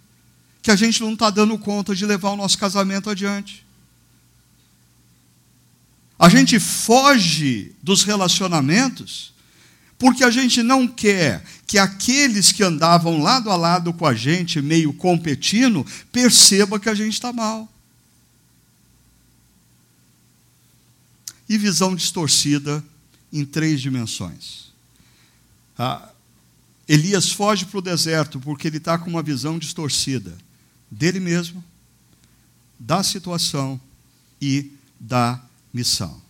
que a gente não está dando conta de levar o nosso casamento adiante. A gente foge dos relacionamentos porque a gente não quer que aqueles que andavam lado a lado com a gente, meio competindo, perceba que a gente está mal. E visão distorcida em três dimensões. Ah, Elias foge para o deserto porque ele está com uma visão distorcida dele mesmo, da situação e da missão.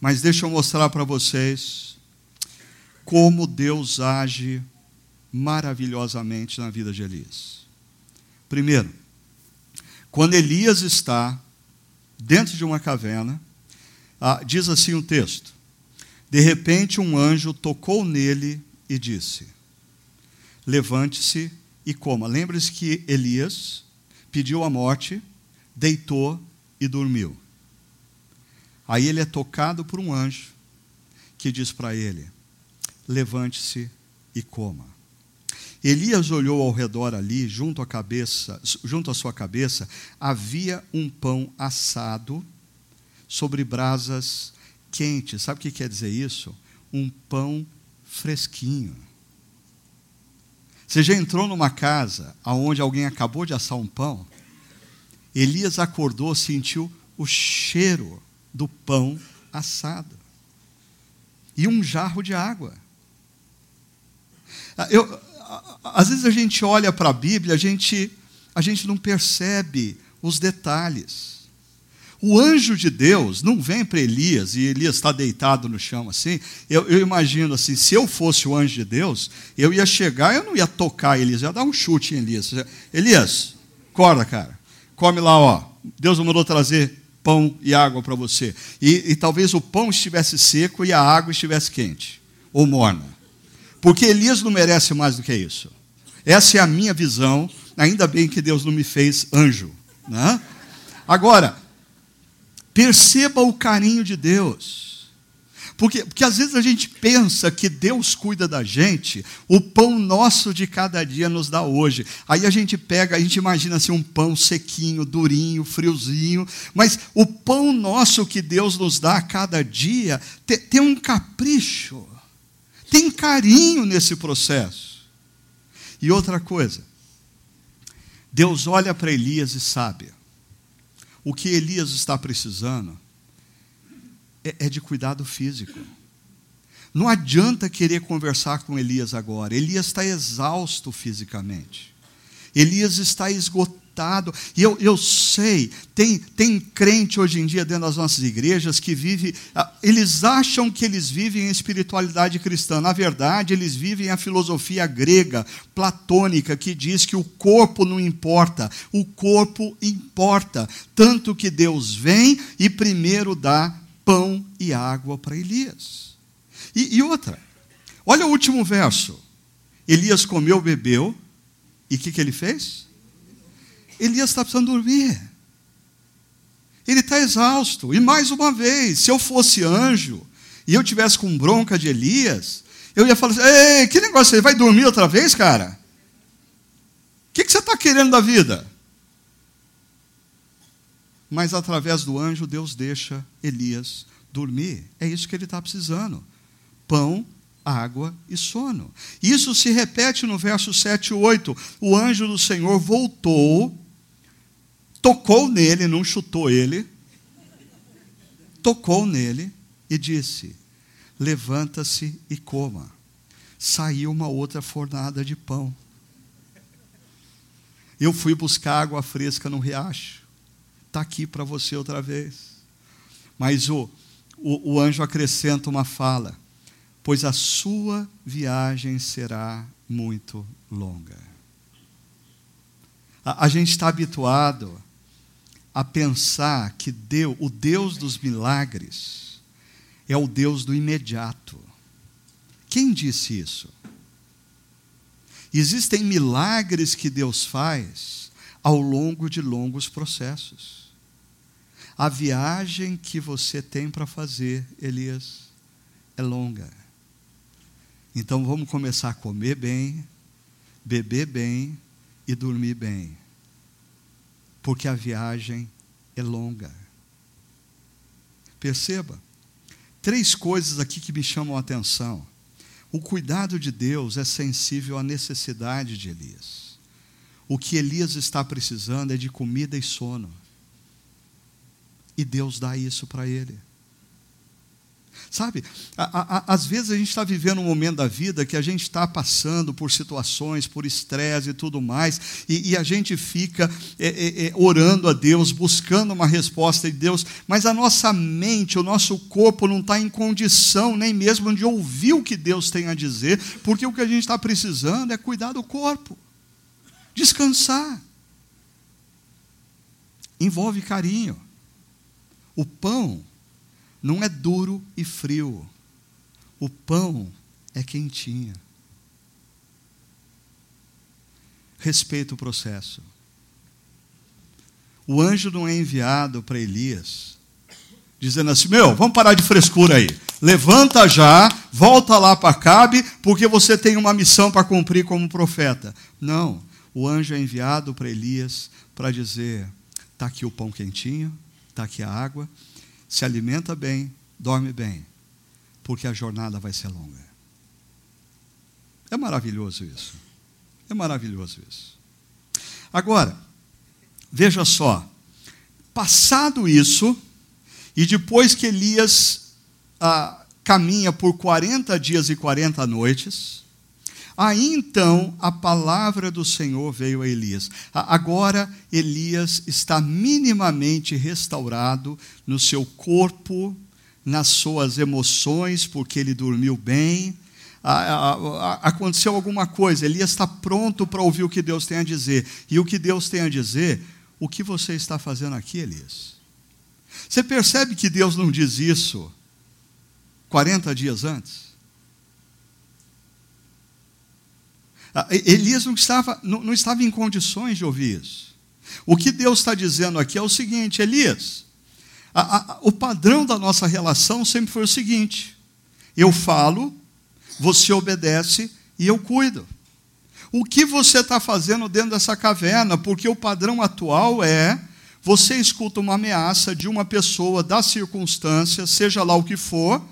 Mas deixa eu mostrar para vocês como Deus age maravilhosamente na vida de Elias. Primeiro, quando Elias está dentro de uma caverna, ah, diz assim o texto: De repente um anjo tocou nele e disse: Levante-se e coma. Lembre-se que Elias pediu a morte, deitou e dormiu. Aí ele é tocado por um anjo que diz para ele: levante-se e coma. Elias olhou ao redor ali, junto à cabeça, junto à sua cabeça, havia um pão assado sobre brasas quentes. Sabe o que quer dizer isso? Um pão fresquinho. Você já entrou numa casa onde alguém acabou de assar um pão? Elias acordou, sentiu o cheiro do pão assado. E um jarro de água. Ah, eu, às vezes a gente olha para a Bíblia, a gente, a gente não percebe os detalhes. O anjo de Deus não vem para Elias e Elias está deitado no chão assim. Eu, eu, imagino assim: se eu fosse o anjo de Deus, eu ia chegar, eu não ia tocar Elias, eu ia dar um chute em Elias. Elias, acorda, cara, come lá, ó. Deus mandou trazer pão e água para você. E, e talvez o pão estivesse seco e a água estivesse quente ou morna. Porque Elias não merece mais do que isso. Essa é a minha visão. Ainda bem que Deus não me fez anjo. Né? Agora, perceba o carinho de Deus. Porque, porque às vezes a gente pensa que Deus cuida da gente, o pão nosso de cada dia nos dá hoje. Aí a gente pega, a gente imagina assim um pão sequinho, durinho, friozinho, mas o pão nosso que Deus nos dá a cada dia tem, tem um capricho, tem carinho nesse processo. E outra coisa, Deus olha para Elias e sabe o que Elias está precisando é, é de cuidado físico. Não adianta querer conversar com Elias agora. Elias está exausto fisicamente. Elias está esgotado. E eu, eu sei, tem, tem crente hoje em dia dentro das nossas igrejas que vive. Ah, eles acham que eles vivem em espiritualidade cristã. Na verdade, eles vivem a filosofia grega, platônica, que diz que o corpo não importa, o corpo importa. Tanto que Deus vem e primeiro dá pão e água para Elias. E, e, outra, olha o último verso. Elias comeu, bebeu, e o que, que ele fez? Elias está precisando dormir. Ele está exausto. E mais uma vez, se eu fosse anjo e eu tivesse com bronca de Elias, eu ia falar assim: Ei, que negócio, você vai dormir outra vez, cara? O que, que você está querendo da vida? Mas através do anjo Deus deixa Elias dormir. É isso que ele está precisando: pão, água e sono. Isso se repete no verso 7 e 8. O anjo do Senhor voltou, tocou nele, não chutou ele, tocou nele e disse: Levanta-se e coma. Saiu uma outra fornada de pão. Eu fui buscar água fresca no riacho está aqui para você outra vez. Mas o, o, o anjo acrescenta uma fala: pois a sua viagem será muito longa. A, a gente está habituado a pensar que Deus, o Deus dos milagres é o Deus do imediato. Quem disse isso? Existem milagres que Deus faz ao longo de longos processos. A viagem que você tem para fazer, Elias, é longa. Então vamos começar a comer bem, beber bem e dormir bem. Porque a viagem é longa. Perceba, três coisas aqui que me chamam a atenção. O cuidado de Deus é sensível à necessidade de Elias. O que Elias está precisando é de comida e sono. E Deus dá isso para ele. Sabe, a, a, às vezes a gente está vivendo um momento da vida que a gente está passando por situações, por estresse e tudo mais, e, e a gente fica é, é, é, orando a Deus, buscando uma resposta de Deus, mas a nossa mente, o nosso corpo não está em condição nem mesmo de ouvir o que Deus tem a dizer, porque o que a gente está precisando é cuidar do corpo, descansar. Envolve carinho. O pão não é duro e frio. O pão é quentinho. Respeita o processo. O anjo não é enviado para Elias, dizendo assim: Meu, vamos parar de frescura aí. Levanta já, volta lá para Cabe, porque você tem uma missão para cumprir como profeta. Não. O anjo é enviado para Elias para dizer: Está aqui o pão quentinho, está aqui a água, se alimenta bem, dorme bem, porque a jornada vai ser longa. É maravilhoso isso. É maravilhoso isso. Agora, veja só, passado isso, e depois que Elias ah, caminha por 40 dias e 40 noites, Aí então a palavra do Senhor veio a Elias. Agora Elias está minimamente restaurado no seu corpo, nas suas emoções, porque ele dormiu bem. Aconteceu alguma coisa, Elias está pronto para ouvir o que Deus tem a dizer. E o que Deus tem a dizer, o que você está fazendo aqui, Elias? Você percebe que Deus não diz isso 40 dias antes? Ah, Elias não estava, não, não estava em condições de ouvir isso. O que Deus está dizendo aqui é o seguinte: Elias, a, a, o padrão da nossa relação sempre foi o seguinte: eu falo, você obedece e eu cuido. O que você está fazendo dentro dessa caverna? Porque o padrão atual é você escuta uma ameaça de uma pessoa, das circunstâncias, seja lá o que for,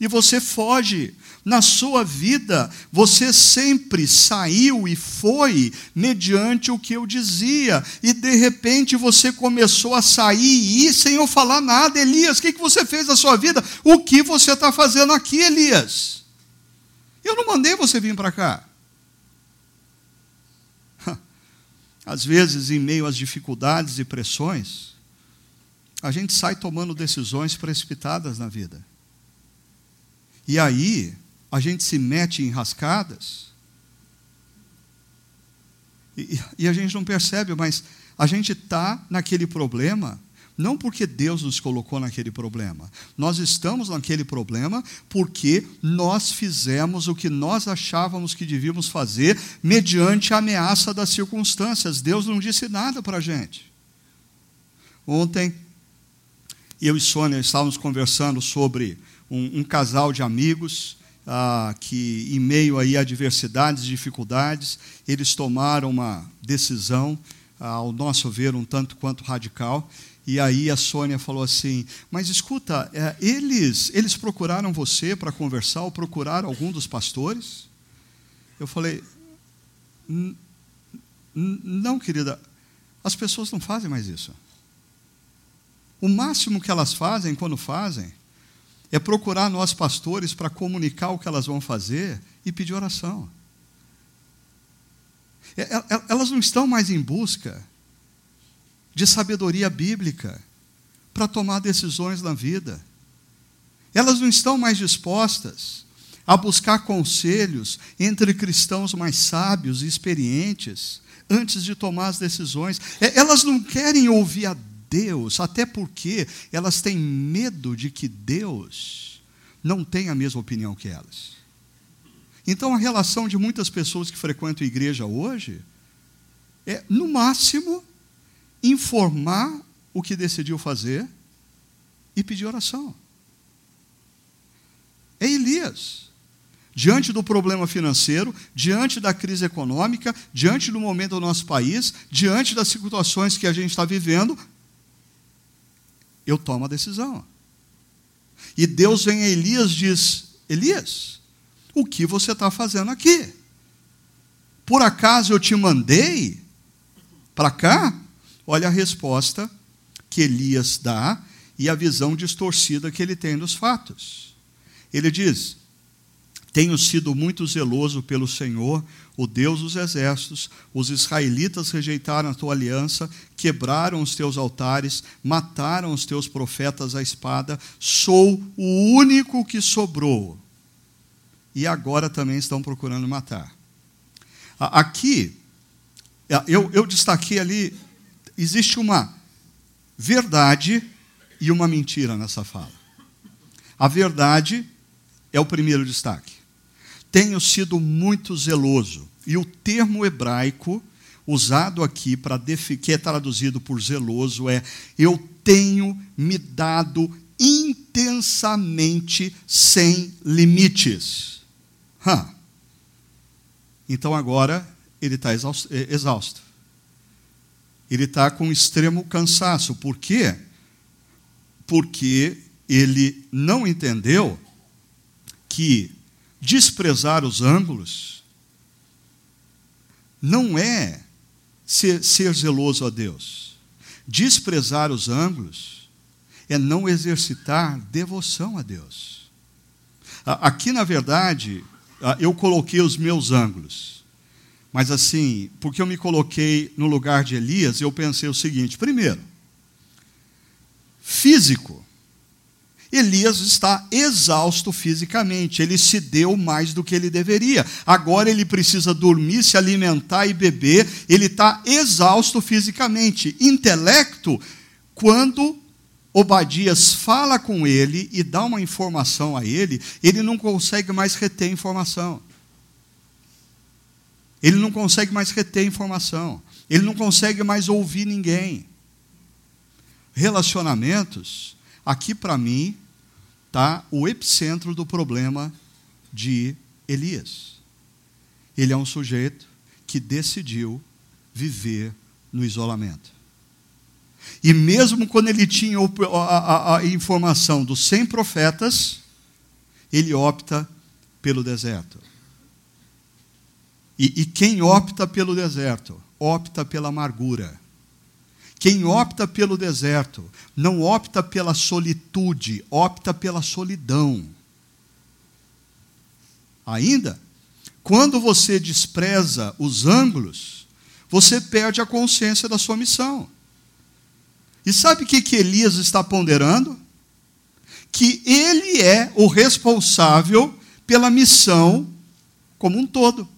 e você foge. Na sua vida, você sempre saiu e foi mediante o que eu dizia, e de repente você começou a sair e ir sem eu falar nada. Elias, o que você fez na sua vida? O que você está fazendo aqui, Elias? Eu não mandei você vir para cá. Às vezes, em meio às dificuldades e pressões, a gente sai tomando decisões precipitadas na vida. E aí, a gente se mete em rascadas, e, e a gente não percebe, mas a gente está naquele problema não porque Deus nos colocou naquele problema. Nós estamos naquele problema porque nós fizemos o que nós achávamos que devíamos fazer mediante a ameaça das circunstâncias. Deus não disse nada para a gente. Ontem, eu e Sônia estávamos conversando sobre um, um casal de amigos ah, que, em meio aí a adversidades, dificuldades, eles tomaram uma decisão, ah, ao nosso ver, um tanto quanto radical, e aí a Sônia falou assim: Mas escuta, é, eles, eles procuraram você para conversar ou procuraram algum dos pastores? Eu falei: Não, querida, as pessoas não fazem mais isso. O máximo que elas fazem, quando fazem, é procurar nós pastores para comunicar o que elas vão fazer e pedir oração. É, é, elas não estão mais em busca de sabedoria bíblica para tomar decisões na vida. Elas não estão mais dispostas a buscar conselhos entre cristãos mais sábios e experientes antes de tomar as decisões. É, elas não querem ouvir a Deus, até porque elas têm medo de que Deus não tenha a mesma opinião que elas. Então a relação de muitas pessoas que frequentam a igreja hoje é, no máximo, informar o que decidiu fazer e pedir oração. É Elias. Diante do problema financeiro, diante da crise econômica, diante do momento do nosso país, diante das situações que a gente está vivendo, eu tomo a decisão. E Deus vem a Elias e diz: Elias, o que você está fazendo aqui? Por acaso eu te mandei para cá? Olha a resposta que Elias dá e a visão distorcida que ele tem dos fatos. Ele diz: Tenho sido muito zeloso pelo Senhor, o Deus dos exércitos. Os israelitas rejeitaram a tua aliança, quebraram os teus altares, mataram os teus profetas à espada. Sou o único que sobrou. E agora também estão procurando matar. Aqui, eu, eu destaquei ali existe uma verdade e uma mentira nessa fala. A verdade é o primeiro destaque. Tenho sido muito zeloso. E o termo hebraico usado aqui para que é traduzido por zeloso é eu tenho me dado intensamente sem limites. Hum. Então agora ele está exausto ele está com extremo cansaço. Por quê? Porque ele não entendeu que desprezar os ângulos não é ser, ser zeloso a Deus. Desprezar os ângulos é não exercitar devoção a Deus. Aqui, na verdade, eu coloquei os meus ângulos. Mas assim, porque eu me coloquei no lugar de Elias, eu pensei o seguinte: primeiro, físico. Elias está exausto fisicamente, ele se deu mais do que ele deveria. Agora ele precisa dormir, se alimentar e beber, ele está exausto fisicamente. Intelecto, quando Obadias fala com ele e dá uma informação a ele, ele não consegue mais reter informação. Ele não consegue mais reter informação. Ele não consegue mais ouvir ninguém. Relacionamentos, aqui para mim, está o epicentro do problema de Elias. Ele é um sujeito que decidiu viver no isolamento. E mesmo quando ele tinha a, a, a informação dos 100 profetas, ele opta pelo deserto. E, e quem opta pelo deserto? Opta pela amargura. Quem opta pelo deserto não opta pela solitude, opta pela solidão. Ainda, quando você despreza os ângulos, você perde a consciência da sua missão. E sabe o que, que Elias está ponderando? Que ele é o responsável pela missão como um todo.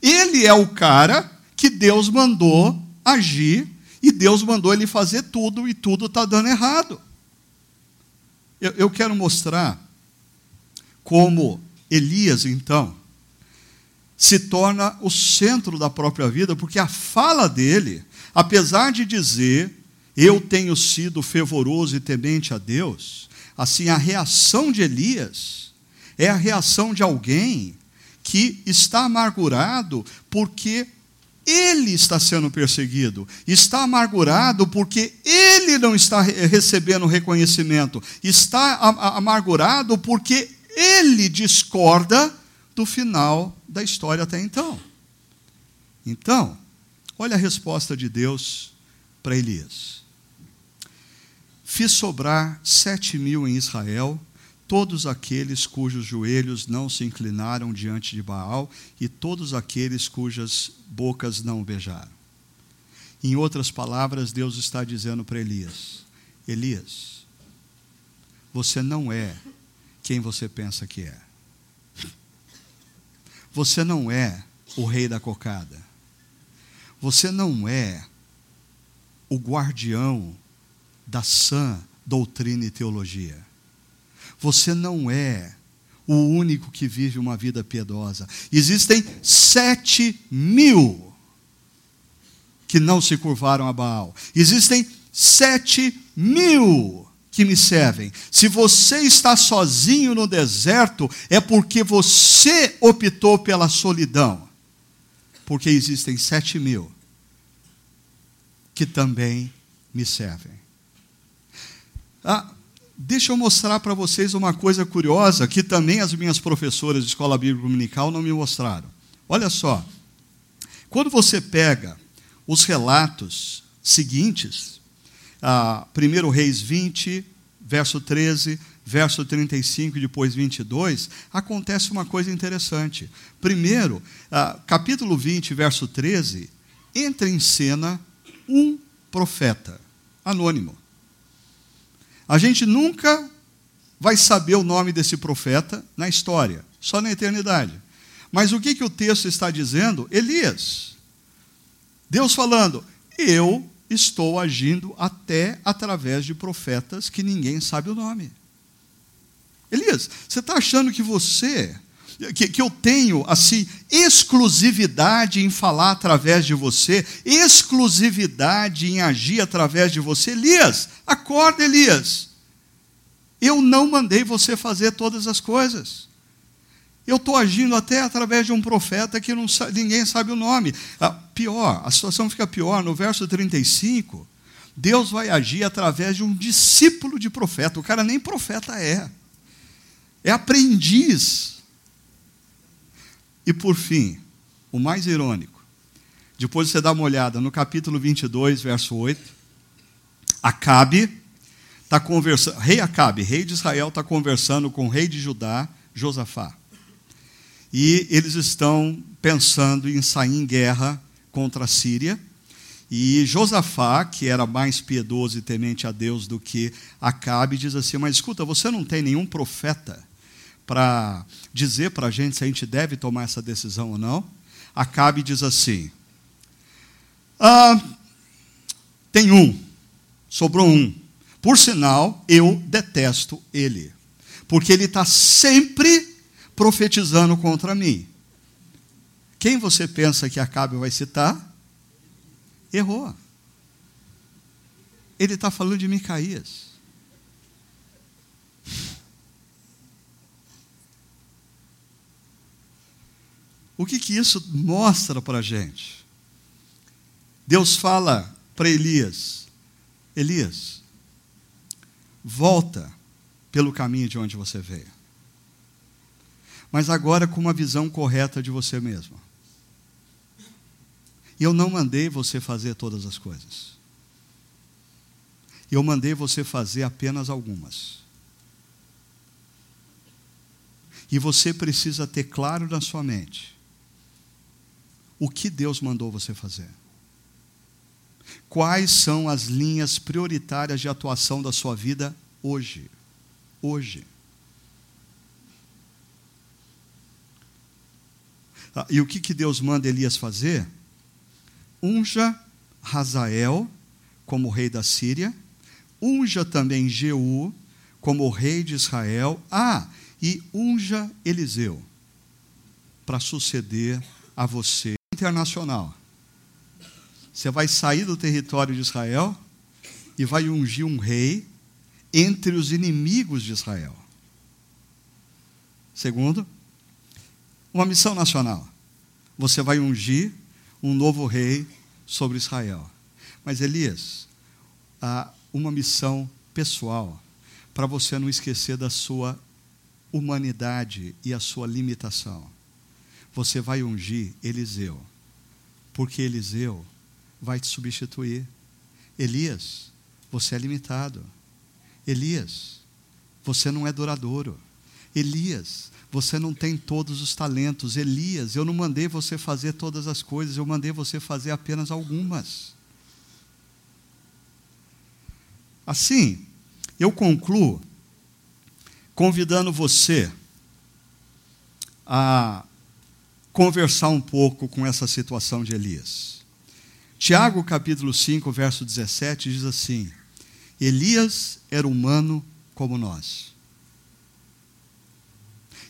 Ele é o cara que Deus mandou agir e Deus mandou ele fazer tudo e tudo está dando errado. Eu, eu quero mostrar como Elias, então, se torna o centro da própria vida, porque a fala dele, apesar de dizer eu tenho sido fervoroso e temente a Deus, assim a reação de Elias é a reação de alguém que está amargurado porque ele está sendo perseguido, está amargurado porque ele não está recebendo reconhecimento, está amargurado porque ele discorda do final da história até então. Então, olha a resposta de Deus para Elias. Fiz sobrar sete mil em Israel todos aqueles cujos joelhos não se inclinaram diante de Baal e todos aqueles cujas bocas não beijaram. Em outras palavras, Deus está dizendo para Elias: Elias, você não é quem você pensa que é. Você não é o rei da cocada. Você não é o guardião da sã doutrina e teologia. Você não é o único que vive uma vida piedosa. Existem sete mil que não se curvaram a Baal. Existem sete mil que me servem. Se você está sozinho no deserto, é porque você optou pela solidão. Porque existem sete mil que também me servem. Ah, Deixa eu mostrar para vocês uma coisa curiosa que também as minhas professoras de escola bíblica dominical não me mostraram. Olha só. Quando você pega os relatos seguintes, ah, 1 Reis 20, verso 13, verso 35 e depois 22, acontece uma coisa interessante. Primeiro, ah, capítulo 20, verso 13, entra em cena um profeta anônimo. A gente nunca vai saber o nome desse profeta na história, só na eternidade. Mas o que, que o texto está dizendo? Elias. Deus falando, eu estou agindo até através de profetas que ninguém sabe o nome. Elias, você está achando que você, que, que eu tenho, assim, exclusividade em falar através de você, exclusividade em agir através de você? Elias, acorda, Elias. Eu não mandei você fazer todas as coisas. Eu estou agindo até através de um profeta que não, ninguém sabe o nome. Ah, pior, a situação fica pior. No verso 35, Deus vai agir através de um discípulo de profeta. O cara nem profeta é. É aprendiz. E por fim, o mais irônico, depois você dá uma olhada no capítulo 22, verso 8, Acabe está conversando, rei Acabe, rei de Israel, está conversando com o rei de Judá, Josafá. E eles estão pensando em sair em guerra contra a Síria. E Josafá, que era mais piedoso e temente a Deus do que Acabe, diz assim: Mas escuta, você não tem nenhum profeta para dizer para a gente se a gente deve tomar essa decisão ou não? Acabe diz assim: ah, tem um, sobrou um. Por sinal, eu detesto ele, porque ele está sempre profetizando contra mim. Quem você pensa que Acabe vai citar? Errou. Ele está falando de Micaías. O que, que isso mostra para a gente? Deus fala para Elias: Elias, volta pelo caminho de onde você veio. Mas agora com uma visão correta de você mesmo. Eu não mandei você fazer todas as coisas. Eu mandei você fazer apenas algumas. E você precisa ter claro na sua mente o que Deus mandou você fazer. Quais são as linhas prioritárias de atuação da sua vida hoje? Hoje. Ah, e o que, que Deus manda Elias fazer? Unja Hazael como rei da Síria, unja também Jeú como rei de Israel, ah, e unja Eliseu para suceder a você internacional. Você vai sair do território de Israel e vai ungir um rei entre os inimigos de Israel. Segundo, uma missão nacional. Você vai ungir um novo rei sobre Israel. Mas Elias, há uma missão pessoal para você não esquecer da sua humanidade e a sua limitação. Você vai ungir Eliseu, porque Eliseu vai te substituir. Elias, você é limitado. Elias, você não é duradouro. Elias, você não tem todos os talentos. Elias, eu não mandei você fazer todas as coisas, eu mandei você fazer apenas algumas. Assim, eu concluo convidando você a conversar um pouco com essa situação de Elias. Tiago, capítulo 5, verso 17, diz assim: Elias era humano como nós.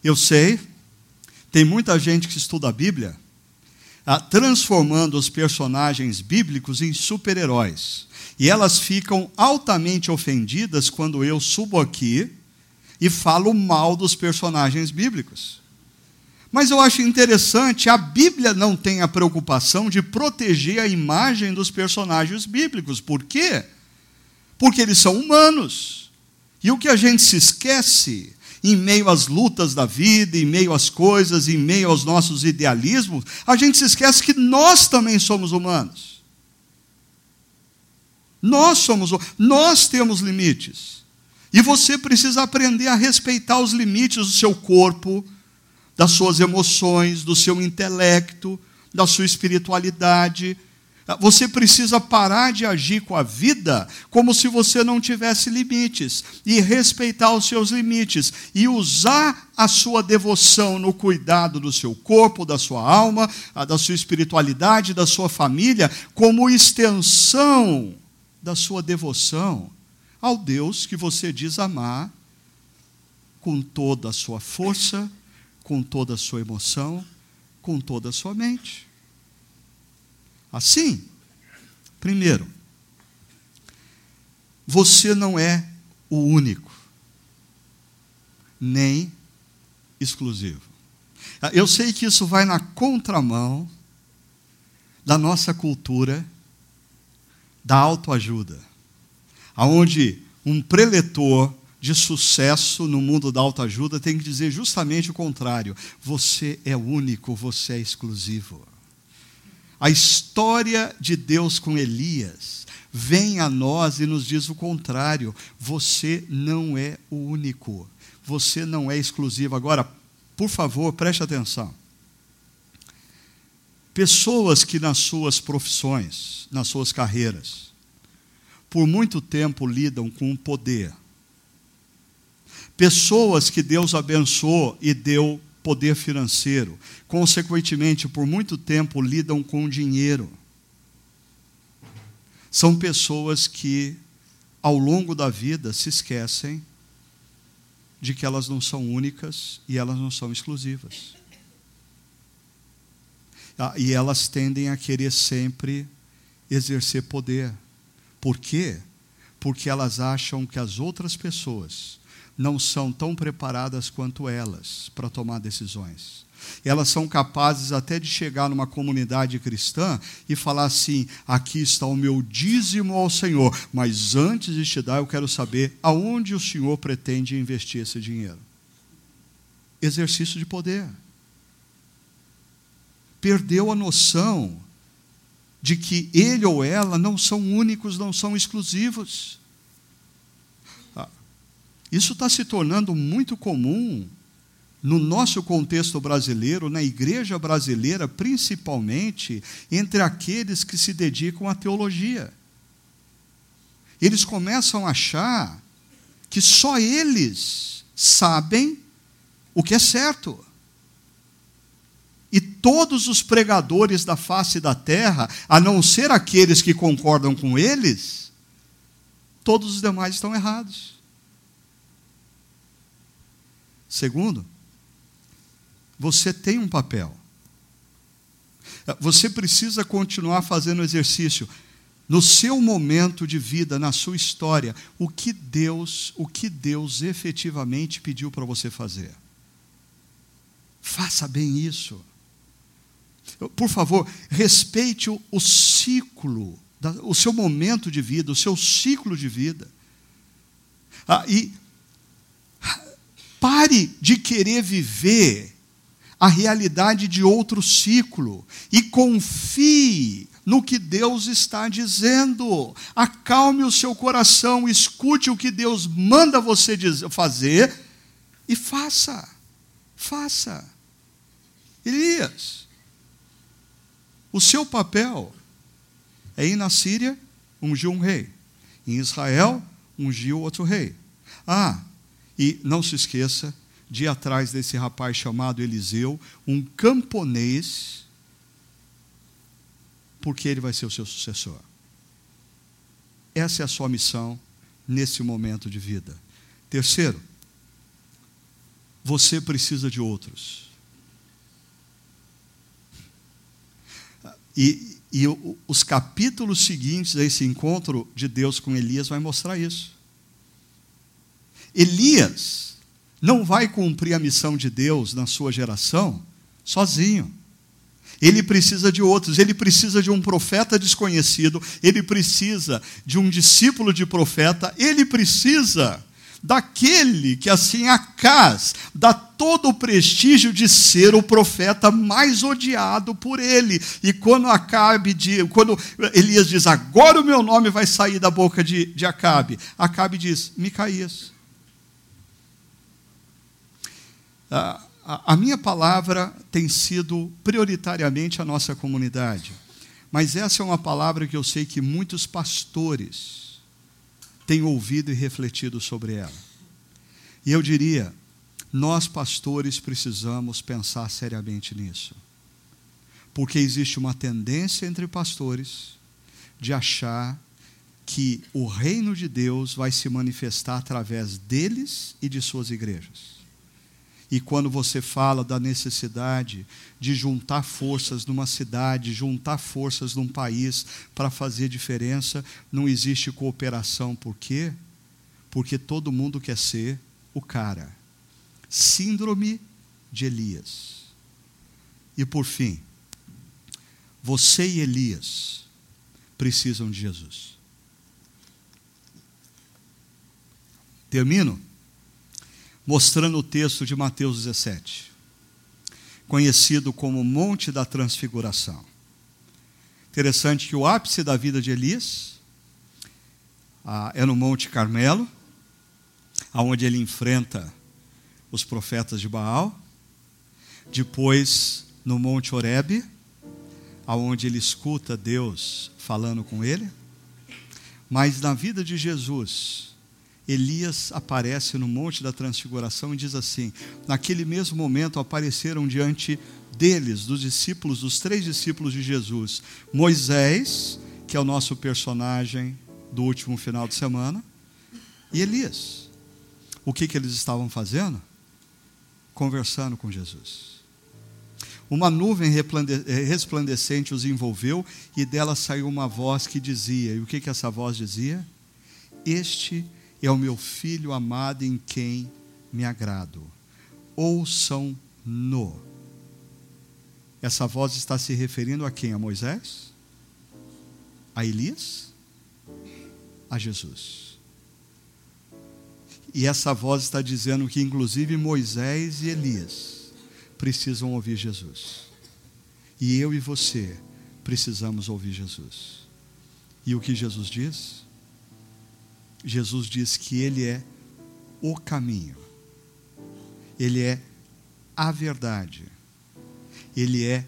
Eu sei, tem muita gente que estuda a Bíblia ah, transformando os personagens bíblicos em super-heróis. E elas ficam altamente ofendidas quando eu subo aqui e falo mal dos personagens bíblicos. Mas eu acho interessante, a Bíblia não tem a preocupação de proteger a imagem dos personagens bíblicos. Por quê? Porque eles são humanos. E o que a gente se esquece em meio às lutas da vida, em meio às coisas, em meio aos nossos idealismos, a gente se esquece que nós também somos humanos. Nós somos, nós temos limites. E você precisa aprender a respeitar os limites do seu corpo, das suas emoções, do seu intelecto, da sua espiritualidade, você precisa parar de agir com a vida como se você não tivesse limites e respeitar os seus limites e usar a sua devoção no cuidado do seu corpo, da sua alma, da sua espiritualidade, da sua família, como extensão da sua devoção ao Deus que você diz amar com toda a sua força, com toda a sua emoção, com toda a sua mente. Assim, primeiro, você não é o único, nem exclusivo. Eu sei que isso vai na contramão da nossa cultura da autoajuda, aonde um preletor de sucesso no mundo da autoajuda tem que dizer justamente o contrário: você é único, você é exclusivo. A história de Deus com Elias vem a nós e nos diz o contrário. Você não é o único. Você não é exclusivo. Agora, por favor, preste atenção. Pessoas que nas suas profissões, nas suas carreiras, por muito tempo lidam com o poder. Pessoas que Deus abençoou e deu poder financeiro. Consequentemente, por muito tempo lidam com dinheiro. São pessoas que ao longo da vida, se esquecem de que elas não são únicas e elas não são exclusivas. Ah, e elas tendem a querer sempre exercer poder. Por quê? Porque elas acham que as outras pessoas não são tão preparadas quanto elas para tomar decisões. Elas são capazes até de chegar numa comunidade cristã e falar assim: aqui está o meu dízimo ao Senhor, mas antes de te dar, eu quero saber aonde o Senhor pretende investir esse dinheiro. Exercício de poder perdeu a noção de que ele ou ela não são únicos, não são exclusivos. Isso está se tornando muito comum no nosso contexto brasileiro, na igreja brasileira, principalmente entre aqueles que se dedicam à teologia. Eles começam a achar que só eles sabem o que é certo. E todos os pregadores da face da terra, a não ser aqueles que concordam com eles, todos os demais estão errados. Segundo, você tem um papel. Você precisa continuar fazendo exercício no seu momento de vida, na sua história, o que Deus, o que Deus efetivamente pediu para você fazer. Faça bem isso. Por favor, respeite o, o ciclo, da, o seu momento de vida, o seu ciclo de vida. Ah, e pare de querer viver a realidade de outro ciclo e confie no que Deus está dizendo. Acalme o seu coração, escute o que Deus manda você fazer e faça. Faça. Elias, o seu papel é ir na Síria, ungir um rei. Em Israel, ungiu outro rei. Ah, e não se esqueça de ir atrás desse rapaz chamado Eliseu, um camponês, porque ele vai ser o seu sucessor. Essa é a sua missão nesse momento de vida. Terceiro, você precisa de outros. E, e os capítulos seguintes a esse encontro de Deus com Elias vai mostrar isso. Elias não vai cumprir a missão de Deus na sua geração sozinho. Ele precisa de outros, ele precisa de um profeta desconhecido, ele precisa de um discípulo de profeta, ele precisa daquele que assim Acas dá todo o prestígio de ser o profeta mais odiado por ele. E quando Acabe de, quando Elias diz: "Agora o meu nome vai sair da boca de, de Acabe", Acabe diz: "Micaías". A, a, minha palavra tem sido prioritariamente a nossa comunidade. Mas essa é uma palavra que eu sei que muitos pastores tem ouvido e refletido sobre ela. E eu diria, nós pastores precisamos pensar seriamente nisso. Porque existe uma tendência entre pastores de achar que o reino de Deus vai se manifestar através deles e de suas igrejas. E quando você fala da necessidade de juntar forças numa cidade, juntar forças num país para fazer diferença, não existe cooperação. Por quê? Porque todo mundo quer ser o cara. Síndrome de Elias. E por fim, você e Elias precisam de Jesus. Termino mostrando o texto de Mateus 17, conhecido como Monte da Transfiguração. Interessante que o ápice da vida de Elias ah, é no Monte Carmelo, aonde ele enfrenta os profetas de Baal. Depois, no Monte Horebe, aonde ele escuta Deus falando com ele. Mas na vida de Jesus, Elias aparece no Monte da Transfiguração e diz assim: Naquele mesmo momento apareceram diante deles, dos discípulos, dos três discípulos de Jesus, Moisés, que é o nosso personagem do último final de semana, e Elias. O que, que eles estavam fazendo? Conversando com Jesus. Uma nuvem resplandecente os envolveu e dela saiu uma voz que dizia: e o que, que essa voz dizia? Este é o meu filho amado em quem me agrado. Ouçam-no. Essa voz está se referindo a quem? A Moisés? A Elias? A Jesus. E essa voz está dizendo que, inclusive, Moisés e Elias precisam ouvir Jesus. E eu e você precisamos ouvir Jesus. E o que Jesus diz? Jesus diz que Ele é o caminho, Ele é a verdade ele é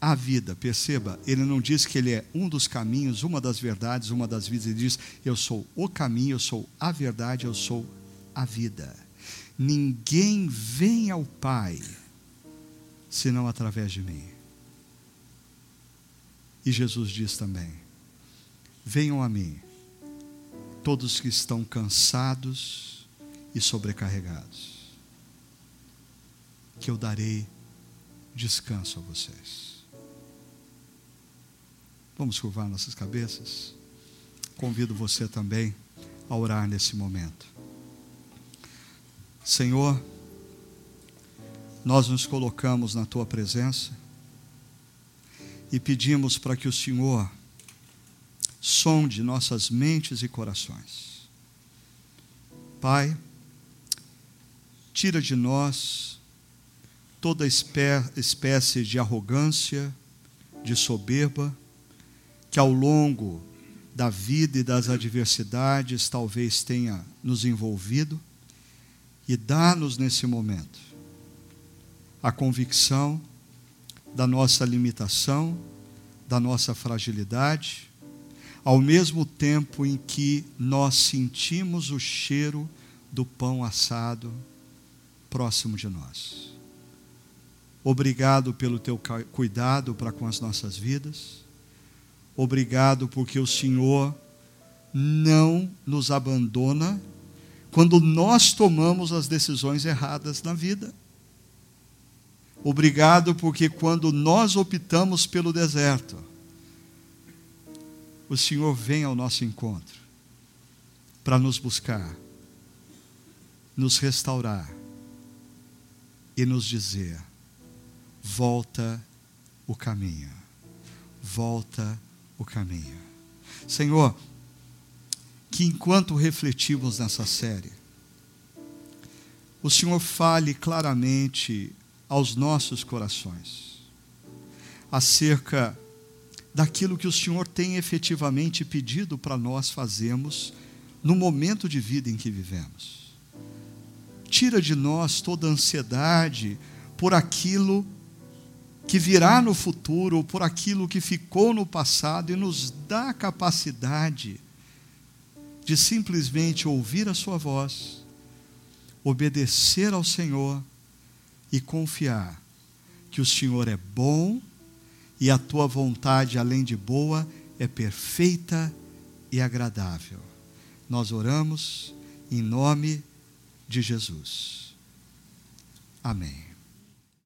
a vida. Perceba, ele não diz que ele é um dos caminhos, uma das verdades, uma das vidas. Ele diz: Eu sou o caminho, eu sou a verdade, eu sou a vida. Ninguém vem ao Pai senão através de mim. E Jesus diz também: Venham a mim, todos que estão cansados e sobrecarregados, que eu darei descanso a vocês. Vamos curvar nossas cabeças? Convido você também a orar nesse momento. Senhor, nós nos colocamos na tua presença e pedimos para que o Senhor sonde nossas mentes e corações. Pai, tira de nós toda espécie de arrogância, de soberba, que ao longo da vida e das adversidades talvez tenha nos envolvido, e dá-nos nesse momento a convicção da nossa limitação, da nossa fragilidade, ao mesmo tempo em que nós sentimos o cheiro do pão assado próximo de nós. Obrigado pelo teu cuidado para com as nossas vidas. Obrigado porque o Senhor não nos abandona quando nós tomamos as decisões erradas na vida. Obrigado porque quando nós optamos pelo deserto, o Senhor vem ao nosso encontro para nos buscar, nos restaurar e nos dizer: volta o caminho. Volta o caminho. Senhor, que enquanto refletimos nessa série, o Senhor fale claramente aos nossos corações acerca daquilo que o Senhor tem efetivamente pedido para nós fazermos no momento de vida em que vivemos. Tira de nós toda ansiedade por aquilo que virá no futuro, por aquilo que ficou no passado e nos dá a capacidade de simplesmente ouvir a Sua voz, obedecer ao Senhor e confiar que o Senhor é bom e a tua vontade, além de boa, é perfeita e agradável. Nós oramos em nome de Jesus. Amém.